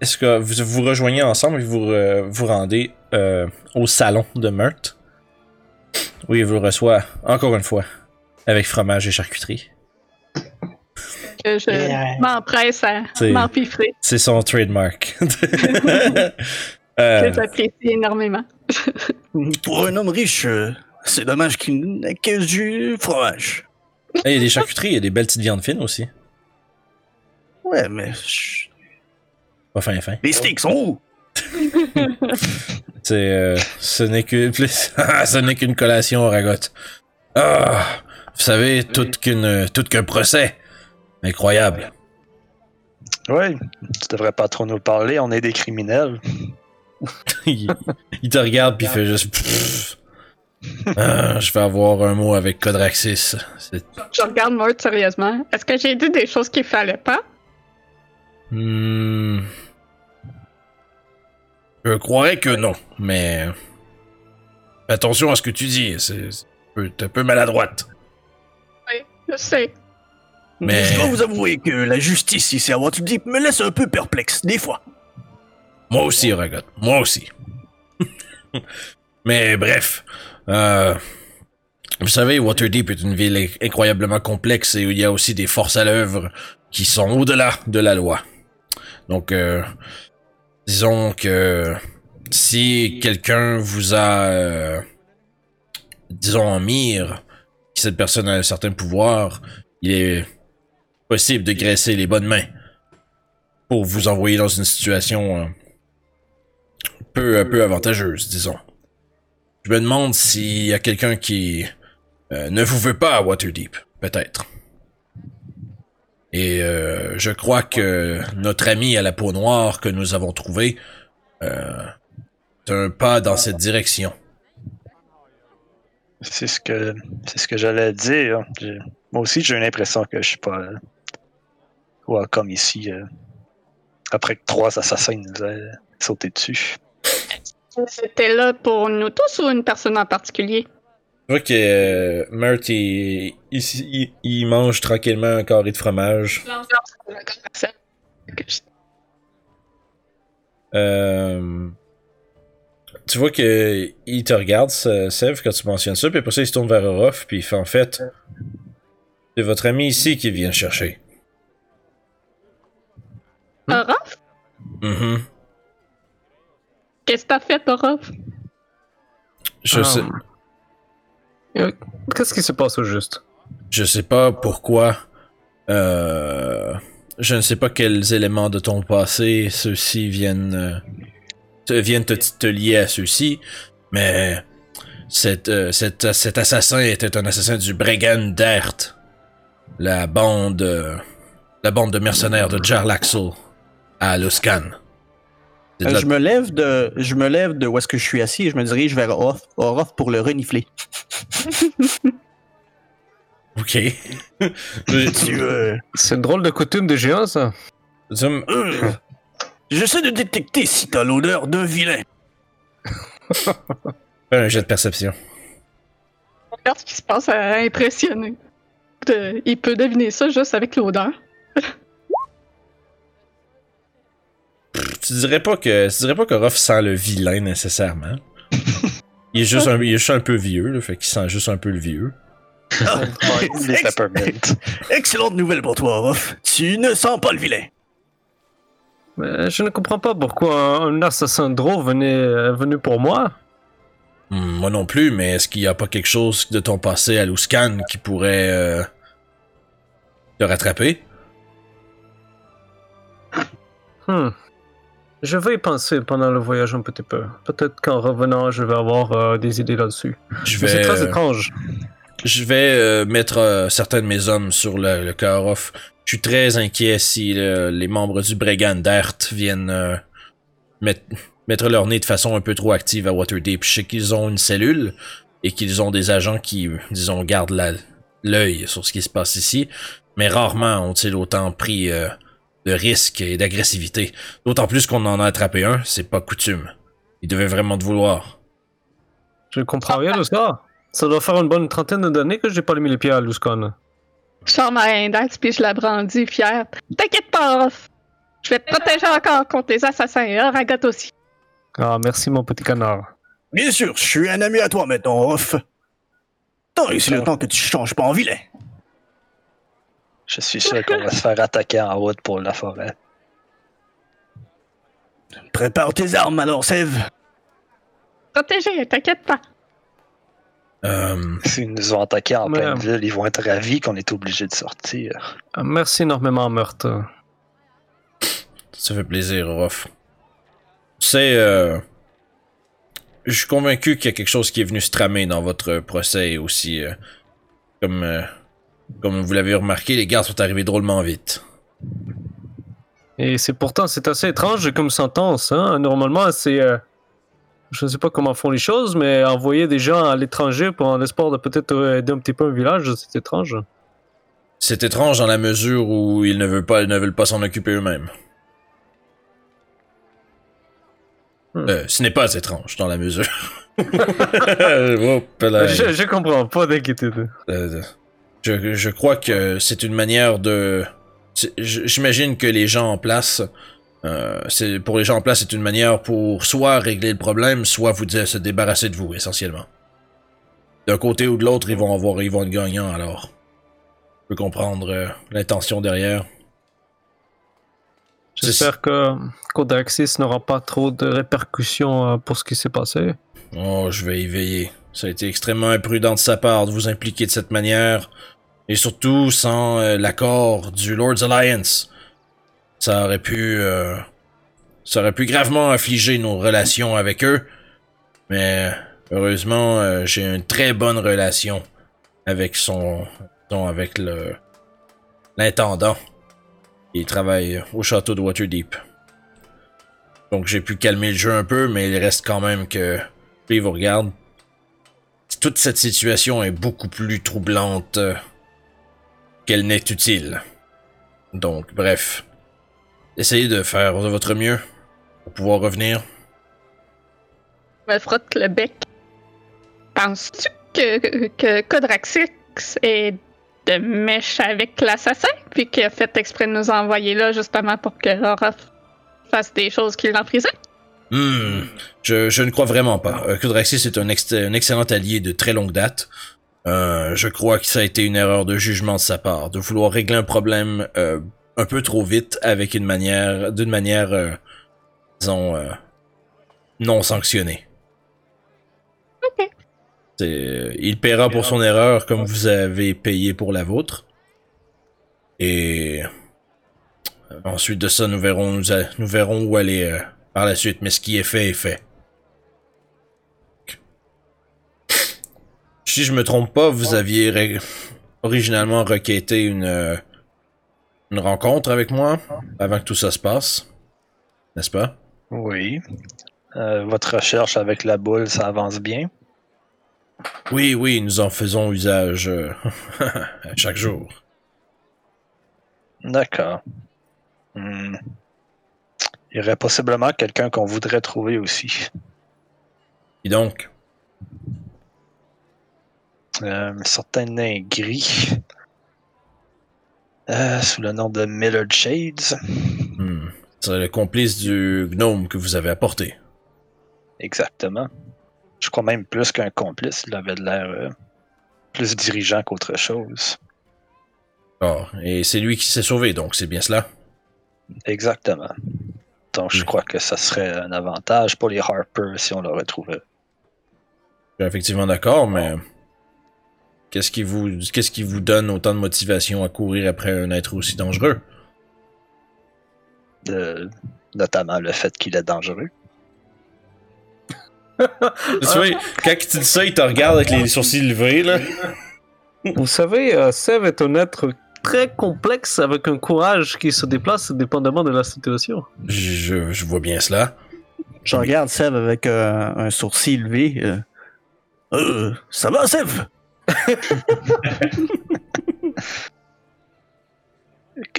Est-ce que vous vous rejoignez ensemble et vous euh, vous rendez euh, au salon de Mert? Oui, il vous reçoit encore une fois avec fromage et charcuterie. Que je Yeah. m'empresse à C'est- m'empiffrer. C'est son trademark. Que j'apprécie énormément. Pour un homme riche, c'est dommage qu'il n'ait que du fromage. Il y a des charcuteries, il y a des belles petites viandes fines aussi. Ouais, mais Pas fin, fin. les steaks sont où? C'est, euh, ce n'est que, ce n'est qu'une collation, Ragotte. Ah, vous savez, tout qu'une, tout qu'un procès. Incroyable. Oui, tu devrais pas trop nous parler, on est des criminels. il, il te regarde puis il fait juste. Ah, je vais avoir un mot avec Codraxis. Je regarde Mort sérieusement. Est-ce que j'ai dit des choses qu'il fallait pas? Hmm. Je croirais que non, mais attention à ce que tu dis. C'est un peu- t'es un peu maladroite. Je sais. Mais- Je dois vous avouer que la justice ici à Waterdeep me laisse un peu perplexe, des fois. Moi aussi, Ragotte. Moi aussi. Mais bref. euh, vous savez, Waterdeep est une ville inc- incroyablement complexe et où il y a aussi des forces à l'œuvre qui sont au-delà de la loi. Donc, euh, disons que si quelqu'un vous a euh, disons, en mire, que cette personne a un certain pouvoir, il est possible de graisser les bonnes mains pour vous envoyer dans une situation euh, peu, peu avantageuse, disons. Je me demande s'il y a quelqu'un qui euh, ne vous veut pas à Waterdeep, peut-être. Et euh, je crois que notre ami à la peau noire que nous avons trouvé euh, est un pas dans cette direction. C'est ce que c'est ce que j'allais dire. Moi aussi, j'ai l'impression que je suis pas euh, welcome ici. après que trois assassins nous aient sauté dessus. C'était là pour nous tous ou une personne en particulier? Je vois que euh, Mert, il, il, il- il mange tranquillement un carré de fromage. Euh, tu vois que il te regarde, Sev, quand tu mentionnes ça, puis après ça, il se tourne vers Orof, puis il fait en fait C'est votre ami ici qui vient chercher. Orof? Mhm. Qu'est-ce que t'as fait, Orof? Je Ah. sais. Qu'est-ce qui se passe au juste? Je sais pas pourquoi. Euh, je ne sais pas quels éléments de ton passé ceux-ci viennent, euh, te, viennent te, te lier à ceux-ci, mais cet, euh, cet, cet assassin était un assassin du Bregan Dert, la bande, euh, la bande de mercenaires de Jarlaxle à Luskan. Euh, je me lève de, je me lève de où est-ce que je suis assis et je me dirige vers Orof, Orof pour le renifler. Ok. Euh, C'est une drôle de coutume de géant, ça. Euh, J'essaie de détecter si t'as l'odeur d'un vilain. Un jet de perception. Regarde ce qui se passe à impressionner. De- il peut deviner ça juste avec l'odeur. Tu dirais pas que tu dirais pas que Ruff sent le vilain nécessairement. Il est juste un, il est juste un peu vieux, là, fait qu'il sent juste un peu le vieux. Ah, excellente nouvelle pour toi, Orof. Tu ne sens pas le vilain. Mais je ne comprends pas pourquoi un assassin drôle venait, est venu pour moi. Hmm, moi non plus, mais est-ce qu'il y a pas quelque chose de ton passé à Luskan qui pourrait euh, te rattraper? Hmm. Je vais y penser pendant le voyage un petit peu. Peut-être qu'en revenant, je vais avoir euh, des idées là-dessus. Je C'est très euh, étrange. je vais euh, mettre euh, certains de mes hommes sur le, le cœur off. Je suis très inquiet si les membres du Bregan d'Ert viennent mettre, mettre leur nez de façon un peu trop active à Waterdeep. Je sais qu'ils ont une cellule et qu'ils ont des agents qui, disons, gardent l'œil sur ce qui se passe ici, mais rarement ont-ils autant pris euh, de risques et d'agressivité. D'autant plus qu'on en a attrapé un, c'est pas coutume. Ils devaient vraiment te vouloir. Je comprends rien de ça. Ça doit faire une bonne trentaine d'années que j'ai pas mis les pieds à Luscon. Je sors ma index puis je la brandis fière. T'inquiète pas. Je vais te protéger encore contre les assassins et Aragot aussi. Ah, merci mon petit canard. Bien sûr, je suis un ami à toi maintenant, Orof. Tant et c'est le temps que tu changes pas en vilain. Je suis sûr qu'on va se faire attaquer en route pour la forêt. Prépare tes armes alors, Sève. Protégé, t'inquiète pas. Euh, S'ils nous ont attaqués en pleine ville, ils vont être ravis qu'on est obligé de sortir. Ah, Merci énormément, Meurtre. Ça fait plaisir, Ruff. Tu sais, euh, je suis convaincu qu'il y a quelque chose qui est venu se tramer dans votre procès aussi. euh, comme, euh, comme vous l'avez remarqué, les gardes sont arrivés drôlement vite. Et c'est pourtant, c'est assez étrange comme sentence. Hein? Normalement, c'est. euh, je ne sais pas comment font les choses, mais envoyer des gens à l'étranger pour en espoir de peut-être euh, aider un petit peu un village, c'est étrange. C'est étrange dans la mesure où ils ne veulent pas, ils ne veulent pas s'en occuper eux-mêmes. Hmm. Euh, ce n'est pas étrange dans la mesure. Je, je comprends, pas d'inquiétude. Euh, je, je crois que c'est une manière de. J'imagine que les gens en place, euh, c'est pour les gens en place, c'est une manière pour soit régler le problème, soit vous dire se débarrasser de vous essentiellement. D'un côté ou de l'autre, ils vont avoir, ils vont être gagnants alors. Je peux comprendre euh, l'intention derrière. J'espère que Codaxis n'aura pas trop de répercussions euh, pour ce qui s'est passé. Oh, je vais y veiller. Ça a été extrêmement imprudent de sa part de vous impliquer de cette manière. Et surtout sans euh, l'accord du Lord's Alliance. Ça aurait pu... euh, ça aurait pu gravement affliger nos relations avec eux. Mais heureusement, euh, j'ai une très bonne relation avec son... avec le... l'intendant. Il travaille au château de Waterdeep. Donc j'ai pu calmer le jeu un peu, mais il reste quand même que... Puis il vous regarde. Toute cette situation est beaucoup plus troublante euh, qu'elle n'est utile. Donc, bref. Essayez de faire de votre mieux pour pouvoir revenir. me frotte le bec. Penses-tu que, que Codraxix est de mèche avec l'assassin, puis qu'il a fait exprès de nous envoyer là justement pour que Laura fasse des choses qui l'emprisonnent? Hmm, je, je ne crois vraiment pas. Euh, Kudraxis est un, ex- un excellent allié de très longue date. Euh, je crois que ça a été une erreur de jugement de sa part, de vouloir régler un problème euh, un peu trop vite avec une manière, d'une manière, euh, disons, non sanctionnée. Ok. Il paiera pour son erreur comme vous avez payé pour la vôtre. Et ensuite de ça, nous verrons, nous, a- nous verrons où aller par la suite. Mais ce qui est fait est fait. Si je me trompe pas, vous aviez ré- originalement requêté une, euh, une rencontre avec moi avant que tout ça se passe. N'est-ce pas? Oui. Euh, votre recherche avec la boule, ça avance bien? Oui, oui, nous en faisons usage euh, chaque jour. D'accord. Hmm. Il y aurait possiblement quelqu'un qu'on voudrait trouver aussi. Et donc, Euh, un certain nain gris. Euh, sous le nom de Millard Shades. hmm, c'est le complice du gnome que vous avez apporté. Exactement. Je crois même plus qu'un complice. Il avait de l'air euh, plus dirigeant qu'autre chose. Ah, et c'est lui qui s'est sauvé, donc c'est bien cela. Exactement. Donc, je crois que ça serait un avantage pour les Harper si on le retrouvait. Je suis effectivement d'accord, mais qu'est-ce qui vous qu'est-ce qui vous donne autant de motivation à courir après un être aussi dangereux? De- notamment le fait qu'il est dangereux. Tu vois, quand tu dis ça, il te regarde avec les sourcils levés là. Vous savez, euh, Sev est un être très complexe avec un courage qui se déplace dépendamment de la situation. Je, vois bien cela. Je regarde Seb avec euh, un sourcil levé. Euh, Euh, ça va, Seb?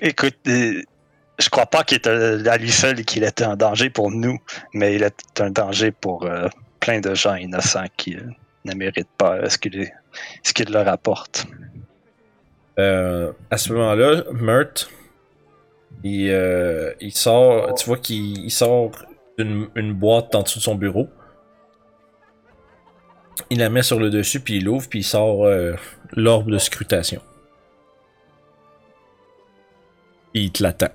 Écoute, je crois pas qu'il était à lui seul qu'il était un danger pour nous, mais il est un danger pour euh, plein de gens innocents qui euh, ne méritent pas ce qu'il ce qu'il leur apporte. Euh, à ce moment-là, Mert, il, euh, il sort, tu vois qu'il il sort une, une boîte en dessous de son bureau. Il la met sur le dessus, puis il l'ouvre, puis il sort euh, l'orbe de scrutation. Puis il te l'attend.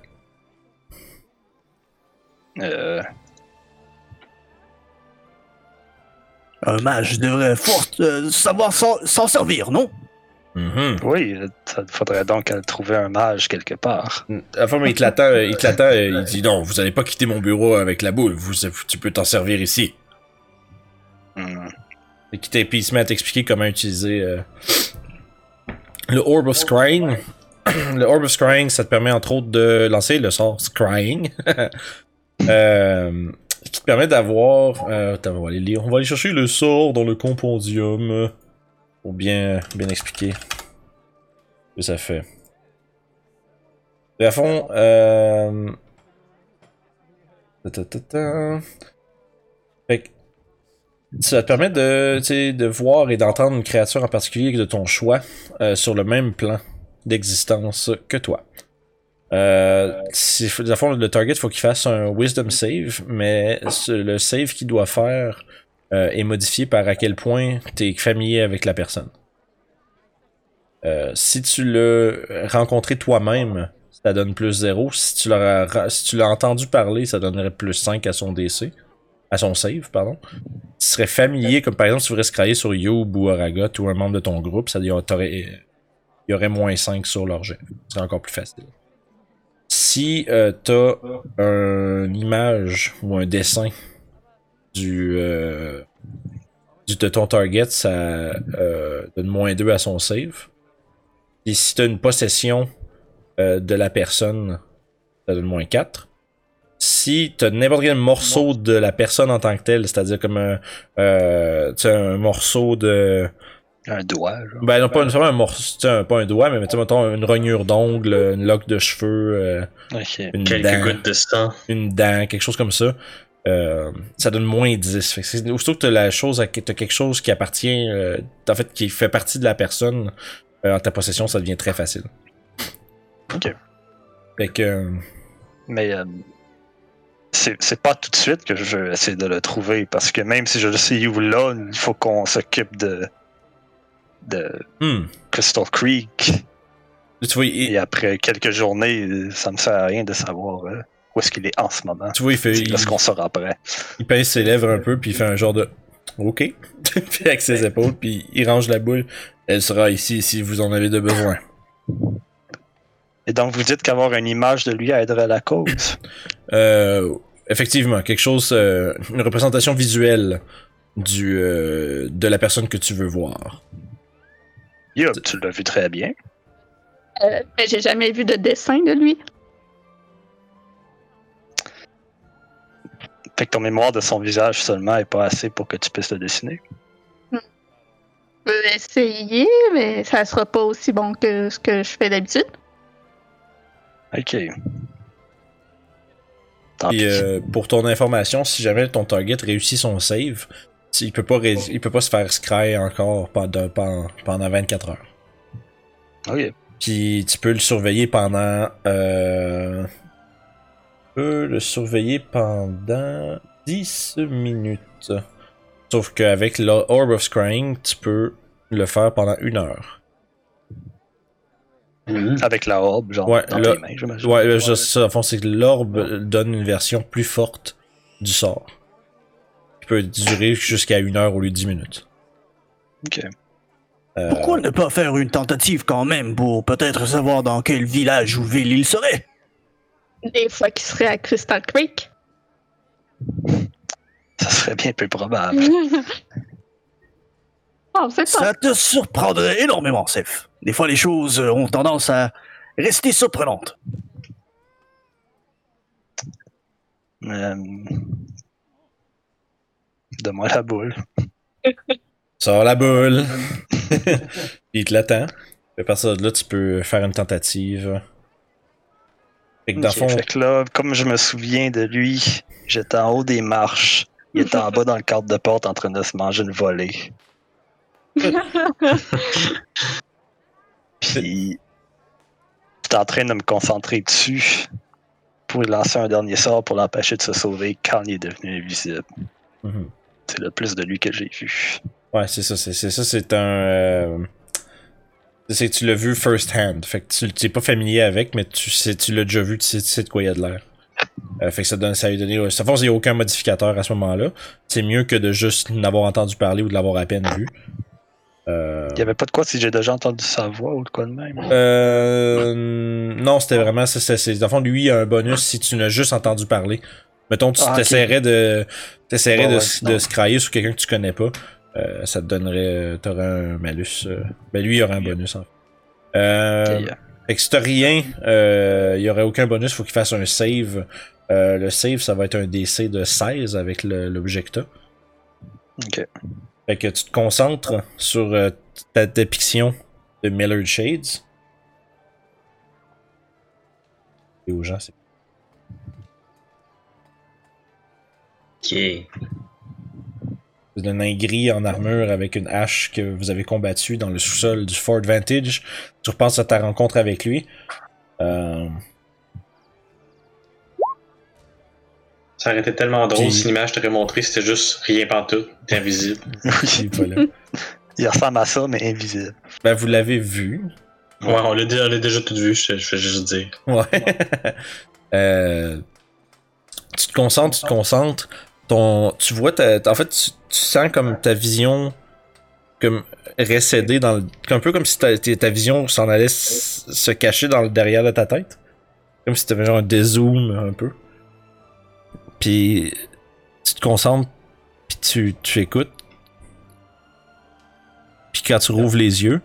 Euh, Un mage devrait fort euh, savoir s'en servir, non? Mhm. oui, il faudrait donc trouver un mage quelque part. Enfin, mais il te l'attend, euh, il dit non, vous allez pas quitter mon bureau avec la boule, vous, tu peux t'en servir ici. Hmm. Et qui t'est- puis il se met à t'expliquer comment utiliser euh, le Orb of Scrying. le Orb of Scrying, ça te permet entre autres de lancer le sort Scrying. euh, qui te permet d'avoir. Euh, attends, on va aller lire. On va aller chercher le sort dans le compendium. Pour bien, bien expliquer ce que ça fait. À fond, euh... ça te permet de, de voir et d'entendre une créature en particulier de ton choix euh, sur le même plan d'existence que toi. Euh, si, à fond, le target, faut qu'il fasse un Wisdom save, mais le save qu'il doit faire euh, est modifié par à quel point tu es familier avec la personne. Euh, si tu l'as rencontré toi-même, ça donne plus 0. Si tu l'as si tu entendu parler, ça donnerait plus 5 à son DC. à son save, pardon. Tu serais familier, comme par exemple, si tu voudrais scrailler sur Youb ou Aragot ou un membre de ton groupe, ça il y aurait moins 5 sur leur. C'est encore plus facile. Si euh, t'as une image ou un dessin du, euh, du de ton target, ça euh, donne moins 2 à son save. Et si t'as une possession euh, de la personne, ça donne moins 4. Si t'as n'importe quel morceau de la personne en tant que telle, c'est-à-dire comme un, euh, tu sais, un morceau de... Un doigt. Genre. Ben non, pas nécessairement un morceau, tu un- pas un doigt, mais tu mettons une rognure d'ongle, une loque de cheveux, euh, une Quelques dent gouttes de sang. une dent, quelque chose comme ça, euh, ça donne moins 10. Fait que aussitôt que t'as la chose, à- t'as quelque chose qui appartient, euh, en fait, qui fait partie de la personne euh, en ta possession, ça devient très facile. Ok. Fait que, Mais c'est pas tout de suite que je vais essayer de le trouver parce que même si je le sais où là, il faut qu'on s'occupe de, de hmm. Crystal Creek. tu vois, Et après quelques journées, ça me sert à rien de savoir où est-ce qu'il est en ce moment. tu vois, il fait, C'est il, ce qu'on saura après. il pince ses lèvres un peu, puis il fait un genre de OK, puis avec ses épaules, puis il range la boule. Elle sera ici si vous en avez de besoin. Et donc vous dites qu'avoir une image de lui aiderait la cause? Euh, effectivement, quelque chose, euh, une représentation visuelle du euh, de la personne que tu veux voir. Tu l'as vu très bien. Euh, mais j'ai jamais vu de dessin de lui. Fait que ton mémoire de son visage seulement est pas assez pour que tu puisses le dessiner. Je peux essayer, mais ça sera pas aussi bon que ce que je fais d'habitude. Ok. Tant pis. euh, pour ton information, si jamais ton target réussit son save, il peut pas ré- il peut pas se faire scry encore pendant, pendant, pendant 24 heures. Ok. Puis tu peux le surveiller pendant euh, peux le surveiller pendant 10 minutes. Sauf qu'avec l'Orb of Scrying, tu peux le faire pendant une heure. Mhm. Avec la orbe, genre Ouais, dans tes mains, j'imagine. Ouais, je- ça, au fond, c'est que l'orbe donne une version plus forte du sort. Qui peut durer jusqu'à une heure au lieu de 10 minutes. Ok. Euh, Pourquoi ne pas faire une tentative quand même pour peut-être savoir dans quel village ou ville il serait? Des fois qu'il serait à Crystal Creek. Ça serait bien peu probable. oh, pas. Ça te surprendrait énormément, Seth. Des fois, les choses ont tendance à rester surprenantes. Euh... Donne-moi la boule. Sors la boule. il te l'attend. À partir de là, tu peux faire une tentative. Fait que dans le Ok, fond, Fait que là, comme je me souviens de lui, j'étais en haut des marches. Il était en bas dans le cadre de porte en train de se manger une volée. Puis, j'étais en train de me concentrer dessus pour lui lancer un dernier sort pour l'empêcher de se sauver quand il est devenu invisible. Mhm. C'est le plus de lui que j'ai vu. Ouais, c'est ça, c'est c'est ça, c'est un. euh, c'est tu l'as vu first hand. Fait que tu tu es pas familier avec, mais tu sais, tu l'as déjà vu, tu sais, tu sais de quoi il y a de l'air. Euh, fait que ça donne, ça lui donné. Ça force, il n'y a aucun modificateur à ce moment-là. C'est mieux que de juste n'avoir entendu parler ou de l'avoir à peine vu. Euh, Il y avait pas de quoi si j'ai déjà entendu sa voix ou de quoi de même. euh, non, c'était vraiment. C'est, dans le fond, lui, il a un bonus si tu n'as juste entendu parler. Mettons, tu Ah, t'essaierais de, t'essaierais de, ouais, de non. scrailler sur quelqu'un que tu connais pas. Euh, ça te donnerait. T'aurais un malus. euh, ben, lui, il aurait un bonus, en fait. Euh, fait que si t'as rien, euh, il y aurait aucun bonus, faut qu'il fasse un save. Euh, le save, ça va être un DC de 16 avec l'objecta. ok. Fait que tu te concentres sur euh, ta dépiction de Millard Shades. Et aux gens, c'est. Ok. Un nain gris en armure avec une hache que vous avez combattu dans le sous-sol du Fort Vantage. Tu repenses à ta rencontre avec lui. Euh, Ça aurait été tellement drôle Puis- si l'image t'aurait montré c'était juste rien pantoute, t'es invisible. il ressemble à ça, mais invisible. Ben, vous l'avez vu. Ouais, on l'a déjà, tout vu, je, je vais juste dire. Ouais. Euh, tu te concentres, tu te concentres. ton, tu vois, ta- en fait, tu, tu sens comme ta vision comme récéder dans le, un peu comme si ta, ta ta vision s'en allait se cacher dans le derrière de ta tête, comme si t'avais genre un dézoom un peu. Puis tu te concentres, puis tu, tu écoutes. Puis quand tu rouvres les yeux,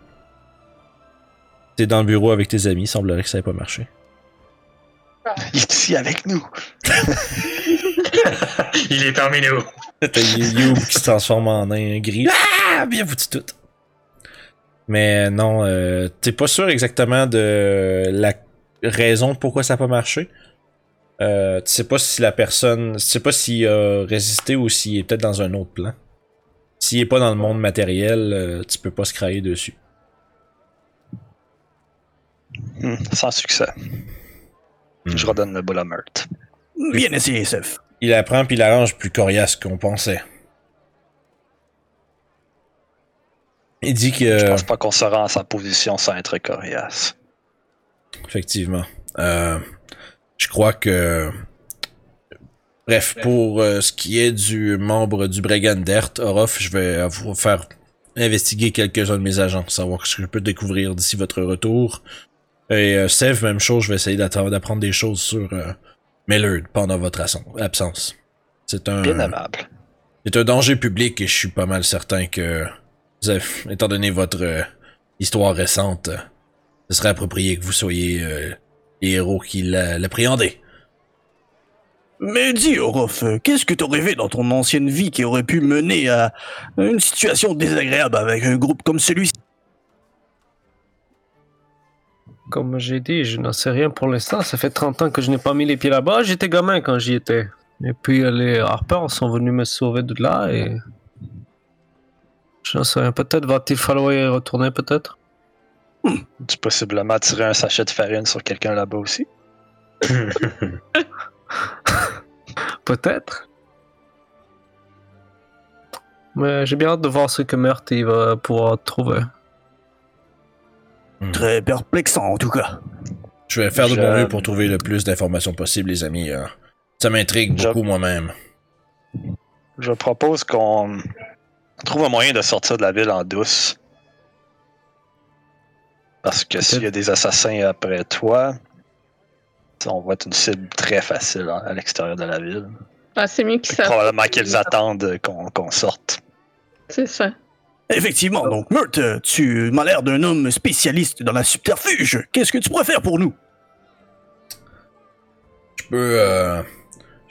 t'es dans le bureau avec tes amis. Il semblerait que ça ait pas marché. Il est ici avec nous. Il est parmi nous. T'as Youb qui se transforme en nain gris. Ah! Bien foutu tout. Mais non, euh, t'es pas sûr exactement de la raison pourquoi ça a pas marché. Euh, tu sais pas si la personne. Tu sais pas s'il a résisté ou s'il est peut-être dans un autre plan. S'il est pas dans le monde matériel, euh, tu peux pas se crailler dessus. Hmm, sans succès. Je redonne le bol à meurtre. Bien essayé, Seth. Il apprend puis il arrange plus coriace qu'on pensait. Il dit que. Je pense pas qu'on se rend à sa position sans être coriace. Effectivement. Euh, je crois que. Bref, pour euh, ce qui est du membre du Bregandert, Orof, je vais vous faire investiguer quelques-uns de mes agents, savoir ce que je peux découvrir d'ici votre retour. Et euh, Sev, même chose, je vais essayer d'apprendre des choses sur euh, Millard pendant votre absence. C'est un, Bien aimable. c'est un danger public et je suis pas mal certain que, avez- étant donné votre euh, histoire récente, euh, ce serait approprié que vous soyez euh, les héros qui l'a- l'appréhendaient. Mais dis, Orof, euh, qu'est-ce que t'as rêvé dans ton ancienne vie qui aurait pu mener à une situation désagréable avec un groupe comme celui-ci? Comme j'ai dit, je n'en sais rien pour l'instant. Ça fait 30 ans que je n'ai pas mis les pieds là-bas. J'étais gamin quand j'y étais. Et puis euh, les Harpers sont venus me sauver de là et. Je n'en sais rien. Peut-être va-t-il falloir y retourner, peut-être Tu possiblement tirer un sachet de farine sur quelqu'un là-bas aussi? Peut-être. Mais j'ai bien hâte de voir ce que il va pouvoir trouver. Très perplexant, en tout cas. Je vais faire de Je- mon mieux pour trouver le plus d'informations possible, les amis. euh. Ça m'intrigue Je- beaucoup moi-même. Je propose qu'on trouve un moyen de sortir de la ville en douce. Parce que s'il y a des assassins après toi, on va être une cible très facile hein, à l'extérieur de la ville. Ah, c'est mieux qu'ils. Probablement qu'ils attendent qu'on qu'on sorte. C'est ça. Effectivement, donc, Mert, tu m'as l'air d'un homme spécialiste dans la subterfuge. Qu'est-ce que tu pourrais faire pour nous? Je peux, euh,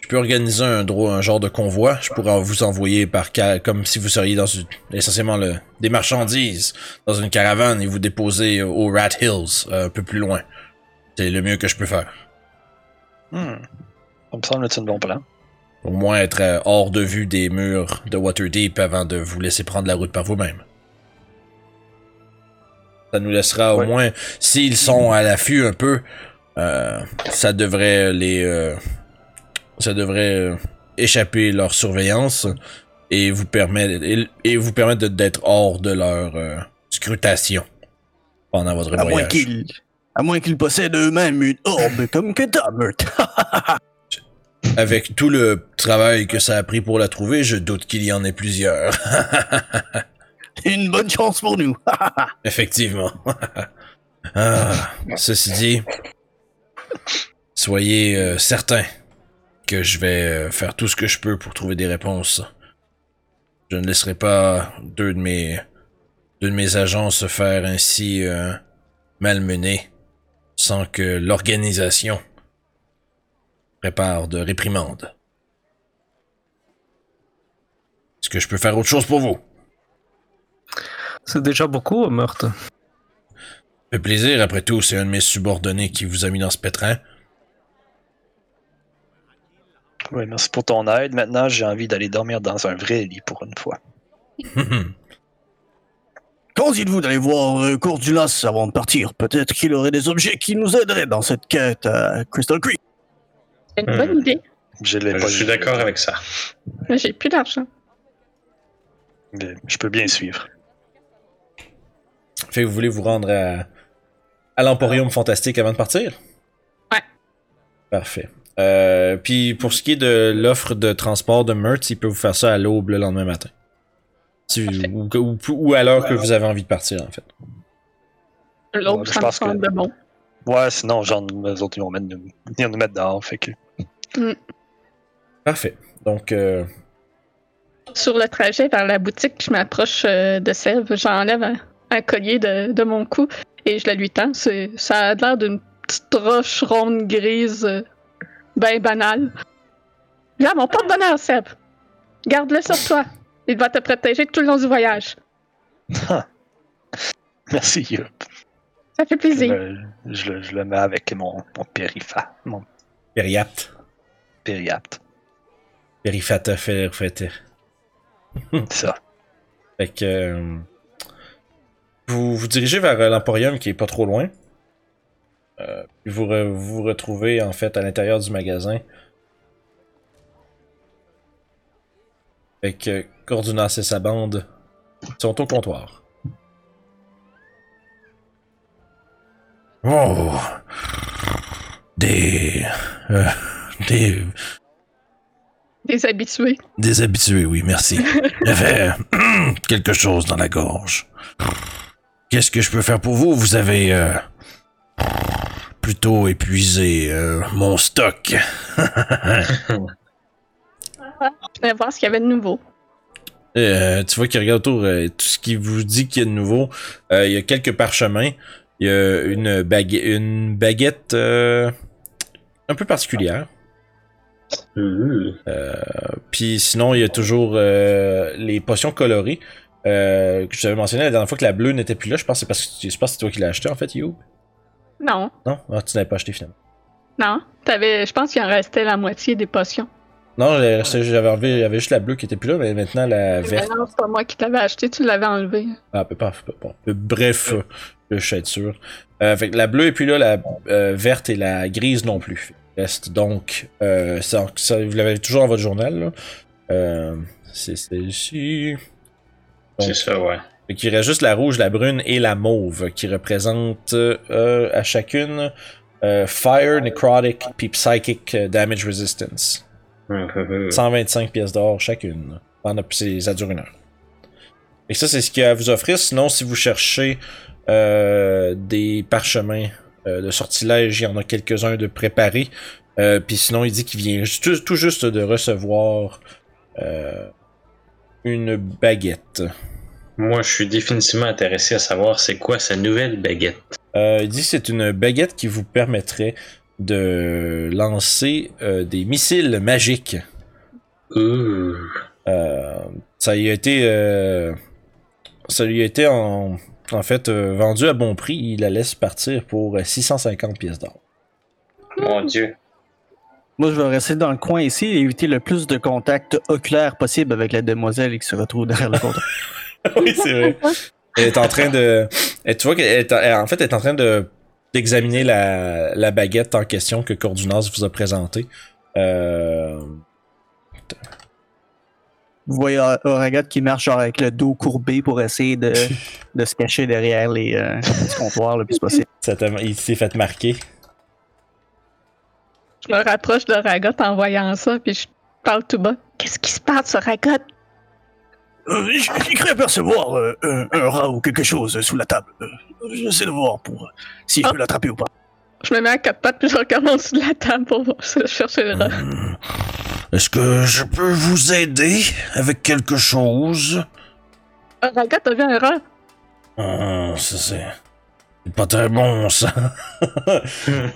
je peux organiser un, genre de convoi. Je pourrais vous envoyer par comme si vous seriez dans une- essentiellement le, des marchandises dans une caravane et vous déposer au Rat Hills, euh, un peu plus loin. C'est le mieux que je peux faire. Hmm. Ça me semble être un bon plan. Au moins être euh, hors de vue des murs de Waterdeep avant de vous laisser prendre la route par vous-même. Ça nous laissera au moins, s'ils sont à l'affût un peu, euh, ça devrait les, euh, ça devrait euh, échapper leur surveillance et vous permettre et, et vous permettre d'être hors de leur euh, scrutation pendant votre À moins voyage. qu'ils à moins qu'ils possèdent eux-mêmes une orbe comme que. Avec tout le travail que ça a pris pour la trouver, je doute qu'il y en ait plusieurs. une bonne chance pour nous. Effectivement. ah, ceci dit, soyez euh, certains que je vais euh, faire tout ce que je peux pour trouver des réponses. Je ne laisserai pas deux de mes deux de mes agents se faire ainsi euh, malmener sans que l'organisation prépare de réprimandes. Est-ce que je peux faire autre chose pour vous? C'est déjà beaucoup, Meurthe. fait plaisir, après tout, c'est un de mes subordonnés qui vous a mis dans ce pétrin. Oui, merci pour ton aide. Maintenant, j'ai envie d'aller dormir dans un vrai lit pour une fois. Qu'en dites-vous d'aller voir euh, avant de partir? Peut-être qu'il aurait des objets qui nous aideraient dans cette quête à Crystal Creek. C'est une bonne idée. Je l'ai Je pas suis d'accord avec ça. Mais j'ai plus d'argent. Je peux bien suivre. fait que vous voulez vous rendre à, à l'Emporium Fantastique avant de partir? Ouais. Parfait. Euh, puis pour ce qui est de l'offre de transport de Mertz, il peut vous faire ça à l'aube le lendemain matin. Si- ou, ou- ou à l'heure que vous avez envie de partir, en fait. L'autre, je ça me semble bon. Ouais, sinon, genre, eux autres, ils vont mettre- venir nous mettre dehors. Fait que. Parfait. Donc, euh, Sur le trajet vers la boutique, je m'approche euh, de Sèvres, j'enlève un, un collier de, de mon cou et je le lui tends. C'est- Ça a l'air d'une petite roche ronde grise, euh, ben banale. Là, mon porte-bonheur, Seb. Garde-le sur toi. Il va te protéger tout le long du voyage. Merci, Yup. Ça fait Je, plaisir. le- je le- je le mets avec mon, mon périfa, mon Périapte. périapte. Périfata. C'est ça. Fait que. euh, vous vous dirigez vers euh, l'Emporium qui est pas trop loin. Euh, puis vous re- vous retrouvez en fait à l'intérieur du magasin. Avec euh, Cordunas et sa bande qui sont au comptoir. Oh! Des. euh, des. Des habitués. Des habitués, oui, merci. J'avais hum, quelque chose dans la gorge. Qu'est-ce que je peux faire pour vous? Vous avez euh, plutôt épuisé euh, mon stock. Je venais voir ce qu'il y avait de nouveau. Euh, tu vois qu'il regarde autour, tout ce qui vous dit qu'il y a de nouveau. Il y a quelques parchemins. Il y a une, bague une baguette euh, un peu particulière. Ouh. Puis sinon, il y a toujours euh, les potions colorées. Euh, que je t'avais mentionné la dernière fois que la bleue n'était plus là. Je pense que c'est parce que je pense c'est toi qui l'as acheté en fait, You. Non, Non? Ah, tu n'avais pas acheté finalement. non. T'avais, je pense qu'il en restait la moitié des potions. Non, j'avais resté- j'avais enlevé, avait juste la bleue qui était plus là, mais maintenant la Mais verte. non, c'est pas moi qui t'avais acheté, tu l'avais enlevé. Ah, peut pas, peut pas. Euh, Bref, euh, je suis sûr. Euh, fait que la bleue est plus là, la euh, verte et la grise non plus. Il Reste donc, euh, ça, ça- vous l'avez toujours dans votre journal. c'est celle-ci. C'est ça, ouais. Fait qu'il reste juste la rouge, la brune et la mauve qui représentent à chacune Fire, Necrotic puis Psychic Damage Resistance. Hum, hum, hum. 125 pièces d'or chacune. Pendant, puis ça dure une heure. Et ça, c'est ce qu'il y a à vous offrir. Sinon, si vous cherchez des parchemins euh, de sortilège, il y en a quelques-uns de préparés. Euh, puis sinon, il dit qu'il vient tout, tout juste de recevoir euh, une baguette. Moi, je suis définitivement intéressé à savoir c'est quoi sa nouvelle baguette. Euh, il dit que c'est une baguette qui vous permettrait de lancer euh, des missiles magiques. Euh, ça y a été, euh, ça lui a été en, en fait euh, vendu à bon prix. Il la laisse partir pour euh, 650 pièces d'or. Mon dieu. Moi, je vais rester dans le coin ici et éviter le plus de contact oculaire possible avec la demoiselle qui se retrouve derrière le comptoir. oui, c'est vrai. Elle est en train de, elle- tu vois qu'elle est, en fait, elle est en train de d'examiner la, la baguette en question que Cordunas vous a présentée. Euh, Vous voyez Oragat qui marche genre avec le dos courbé pour essayer de, de se cacher derrière les euh, comptoirs le plus possible. ça il s'est fait marquer. Je me rapproche de Ragot en voyant ça, puis je parle tout bas. Qu'est-ce qui se passe, Ragot? Euh, J'ai cru apercevoir euh, un, un rat ou quelque chose sous la table. Euh, J'essaie de voir pour euh, si je peux l'attraper ou pas. Je me mets à quatre pattes, puis je regarde en dessous de la table pour voir si je cherche le rat. Hmm. Est-ce que je peux vous aider avec quelque chose? Ah, t'as vu un rat? Ah, ça c'est c'est pas très bon ça.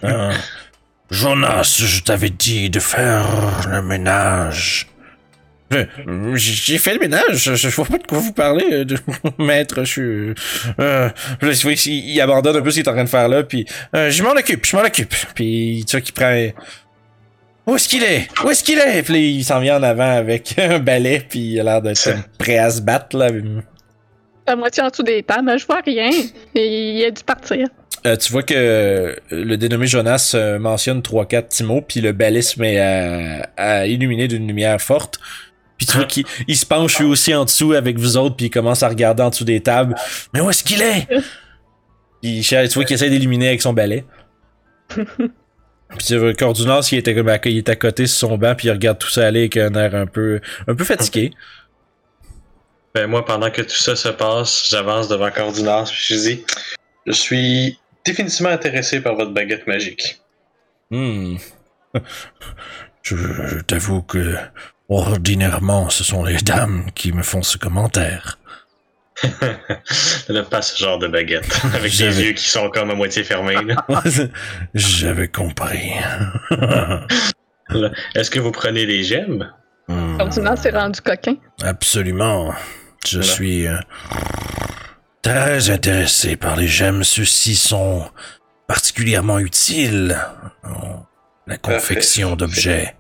Ah. Jonas, je t'avais dit de faire le ménage. Euh, J'ai fait le ménage, je, vois pas de quoi vous parlez, euh, de, maître, je suis... Euh, il, il abandonne un peu ce qu'il est en train de faire là, puis euh, je m'en occupe, je m'en occupe. Puis tu vois qu'il prend... Où est-ce qu'il est? Où est-ce qu'il est? Puis là, il s'en vient en avant avec un balai, puis il a l'air d'être comme prêt à se battre, là. À moitié en dessous des tables, je vois rien. Et il a dû partir. Euh, tu vois que euh, le dénommé Jonas euh, mentionne 3-4 petits mots, puis le balai se met à, à illuminer d'une lumière forte. Puis tu vois qu'il il se penche lui aussi en dessous avec vous autres, puis il commence à regarder en dessous des tables. Mais où est-ce qu'il est? Puis tu vois qu'il essaie d'illuminer avec son balai. Puis Cordunas, il était comme à, il est à côté sur son banc, puis il regarde tout ça aller avec un air un peu, un peu fatigué. Ben moi, pendant que tout ça se passe, j'avance devant Cordinas, puis je dis Je suis définitivement intéressé par votre baguette magique. Hmm. Je, je t'avoue que ordinairement, ce sont les dames qui me font ce commentaire. N'a pas ce genre de baguette, avec des yeux qui sont comme à moitié fermés. J'avais compris. Est-ce que vous prenez des gemmes? Hmm. Ordinaire s'est rendu coquin. Absolument. Je Voilà. suis euh, très intéressé par les gemmes. Ceux-ci sont particulièrement utiles en la confection d'objets.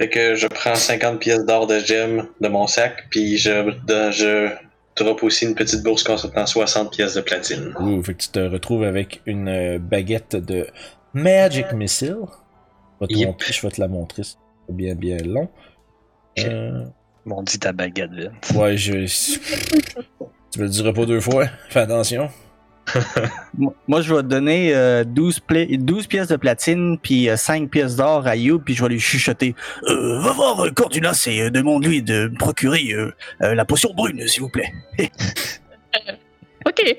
Fait que je prends 50 pièces d'or de gemmes de mon sac, puis je, de- je drop aussi une petite bourse contenant 60 pièces de platine. Ouh, fait que tu te retrouves avec une euh, baguette de Magic Missile. Je vais te, Yep. montrer- je vais te la montrer. C'est bien, bien long. Euh, On dit ta baguette, Vince. ouais, je. tu me le diras pas deux fois. Fais attention. Moi, je vais te donner euh, 12, pla- 12 pièces de platine puis euh, 5 pièces d'or à You, puis je vais lui chuchoter. Euh, va voir euh, Cordunas et euh, demande-lui de me procurer euh, euh, la potion brune, s'il vous plaît. Ok.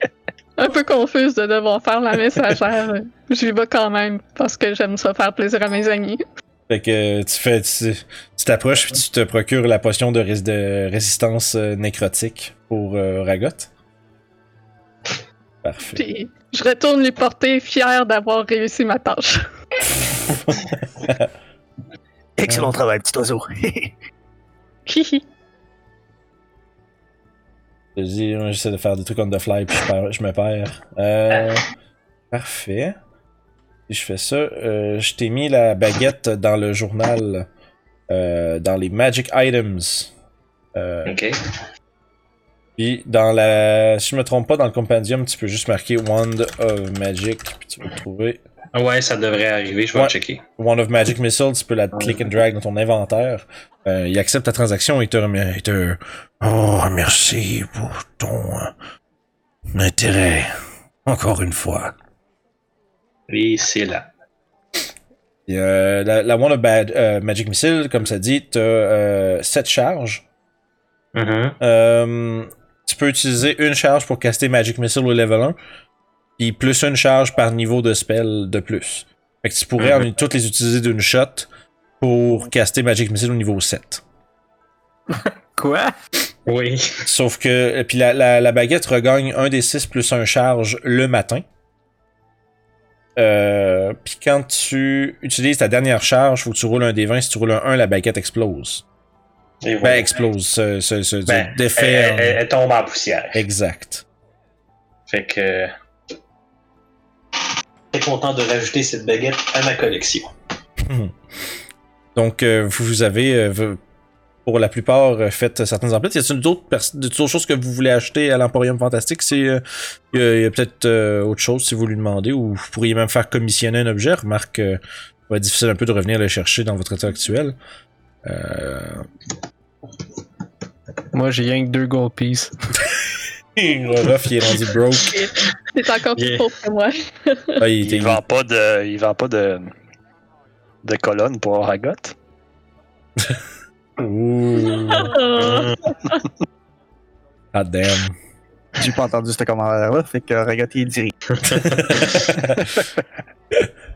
Un peu confuse de devoir faire la messagère. J'y vais quand même parce que j'aime ça faire plaisir à mes amis. Fait que tu fais. Tu t'approches puis tu te procures la potion de, rés- de résistance euh, nécrotique pour euh, Ragot. Parfait. Puis je retourne lui porter fier d'avoir réussi ma tâche. Excellent travail, petit oiseau. Hihi. Je dis, moi, j'essaie de faire des trucs on the fly puis je, perds- je me perds. Euh, parfait. Si je fais ça, euh, je t'ai mis la baguette dans le journal, euh, dans les Magic Items. Euh, Ok. Puis dans la, si je me trompe pas, dans le compendium, tu peux juste marquer Wand of Magic, puis tu vas le trouver. Ah Ouais, ça devrait arriver, je vais Ouais. checker. Wand of Magic Missile, tu peux la click and drag dans ton inventaire. Euh, il accepte ta transaction et te remet, il te, oh, merci pour ton intérêt. Encore une fois. Et c'est là. Et, euh, la, la Wand of Bad- euh, Magic Missile, comme ça dit, t'as euh, 7 charges. Mhm. Euh, tu peux utiliser une charge pour caster Magic Missile au level 1, puis plus une charge par niveau de spell de plus. Fait que tu pourrais en toutes les utiliser d'une shot pour caster Magic Missile au niveau 7. Quoi? Oui. Sauf que, puis la, la, la baguette regagne un des 6 plus un charge le matin. Euh, puis quand tu utilises ta dernière charge, faut que tu roules un des 20. Si tu roules un 1, la baguette explose. Et Ben, explose. Ce, ce, ce- Ben, défait elle, en- elle- elle tombe en poussière. Exact. Fait que. Très content de rajouter cette baguette à ma collection. Donc, euh, vous avez, euh, pour la plupart, euh, fait certaines emplettes. Y a-t-il d'autres, d'autres choses que vous voulez acheter à l'Emporium Fantastique? Euh, y a, y a peut-être autre chose si vous lui demandez, ou vous pourriez même faire commissionner un objet. Remarque, va être difficile un peu de revenir le chercher dans votre état actuel. Euh... Moi, j'ai rien que deux gold pieces. Ruff, il est rendu broke. C'est encore plus pauvre que moi. Ah, il Il vend pas de, il vend pas de, de colonne pour Ragot. Ouh. Ah. Damn. J'ai pas entendu ce commentaire-là, fait que est direct.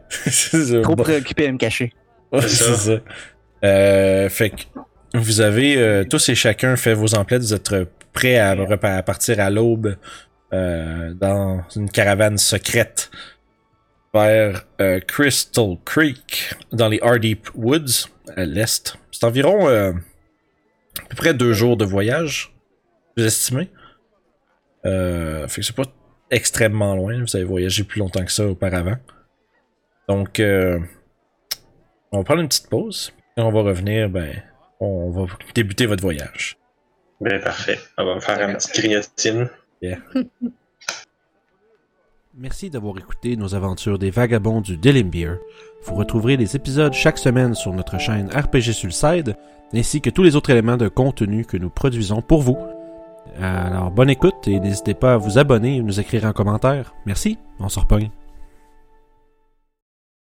C'est Trop bon. préoccupé à me cacher. Ouais, C'est c'est ça. ça. Euh, fait que vous avez euh, tous et chacun fait vos emplettes, vous êtes prêts à, partir à l'aube euh, dans une caravane secrète vers euh, Crystal Creek dans les Hardeep Woods à l'est. C'est environ euh, à peu près deux jours de voyage, vous estimez? Euh, fait que c'est pas extrêmement loin, vous avez voyagé plus longtemps que ça auparavant. Donc, euh, on va prendre une petite pause. Et on va revenir, ben, on va débuter votre voyage. Ben parfait. On va me faire une petite grignotine. Merci d'avoir écouté nos aventures des vagabonds du Delimbeer. Vous retrouverez les épisodes chaque semaine sur notre chaîne RPG Sulside, ainsi que tous les autres éléments de contenu que nous produisons pour vous. Alors, bonne écoute et n'hésitez pas à vous abonner et nous écrire en commentaire. Merci, on se repogne.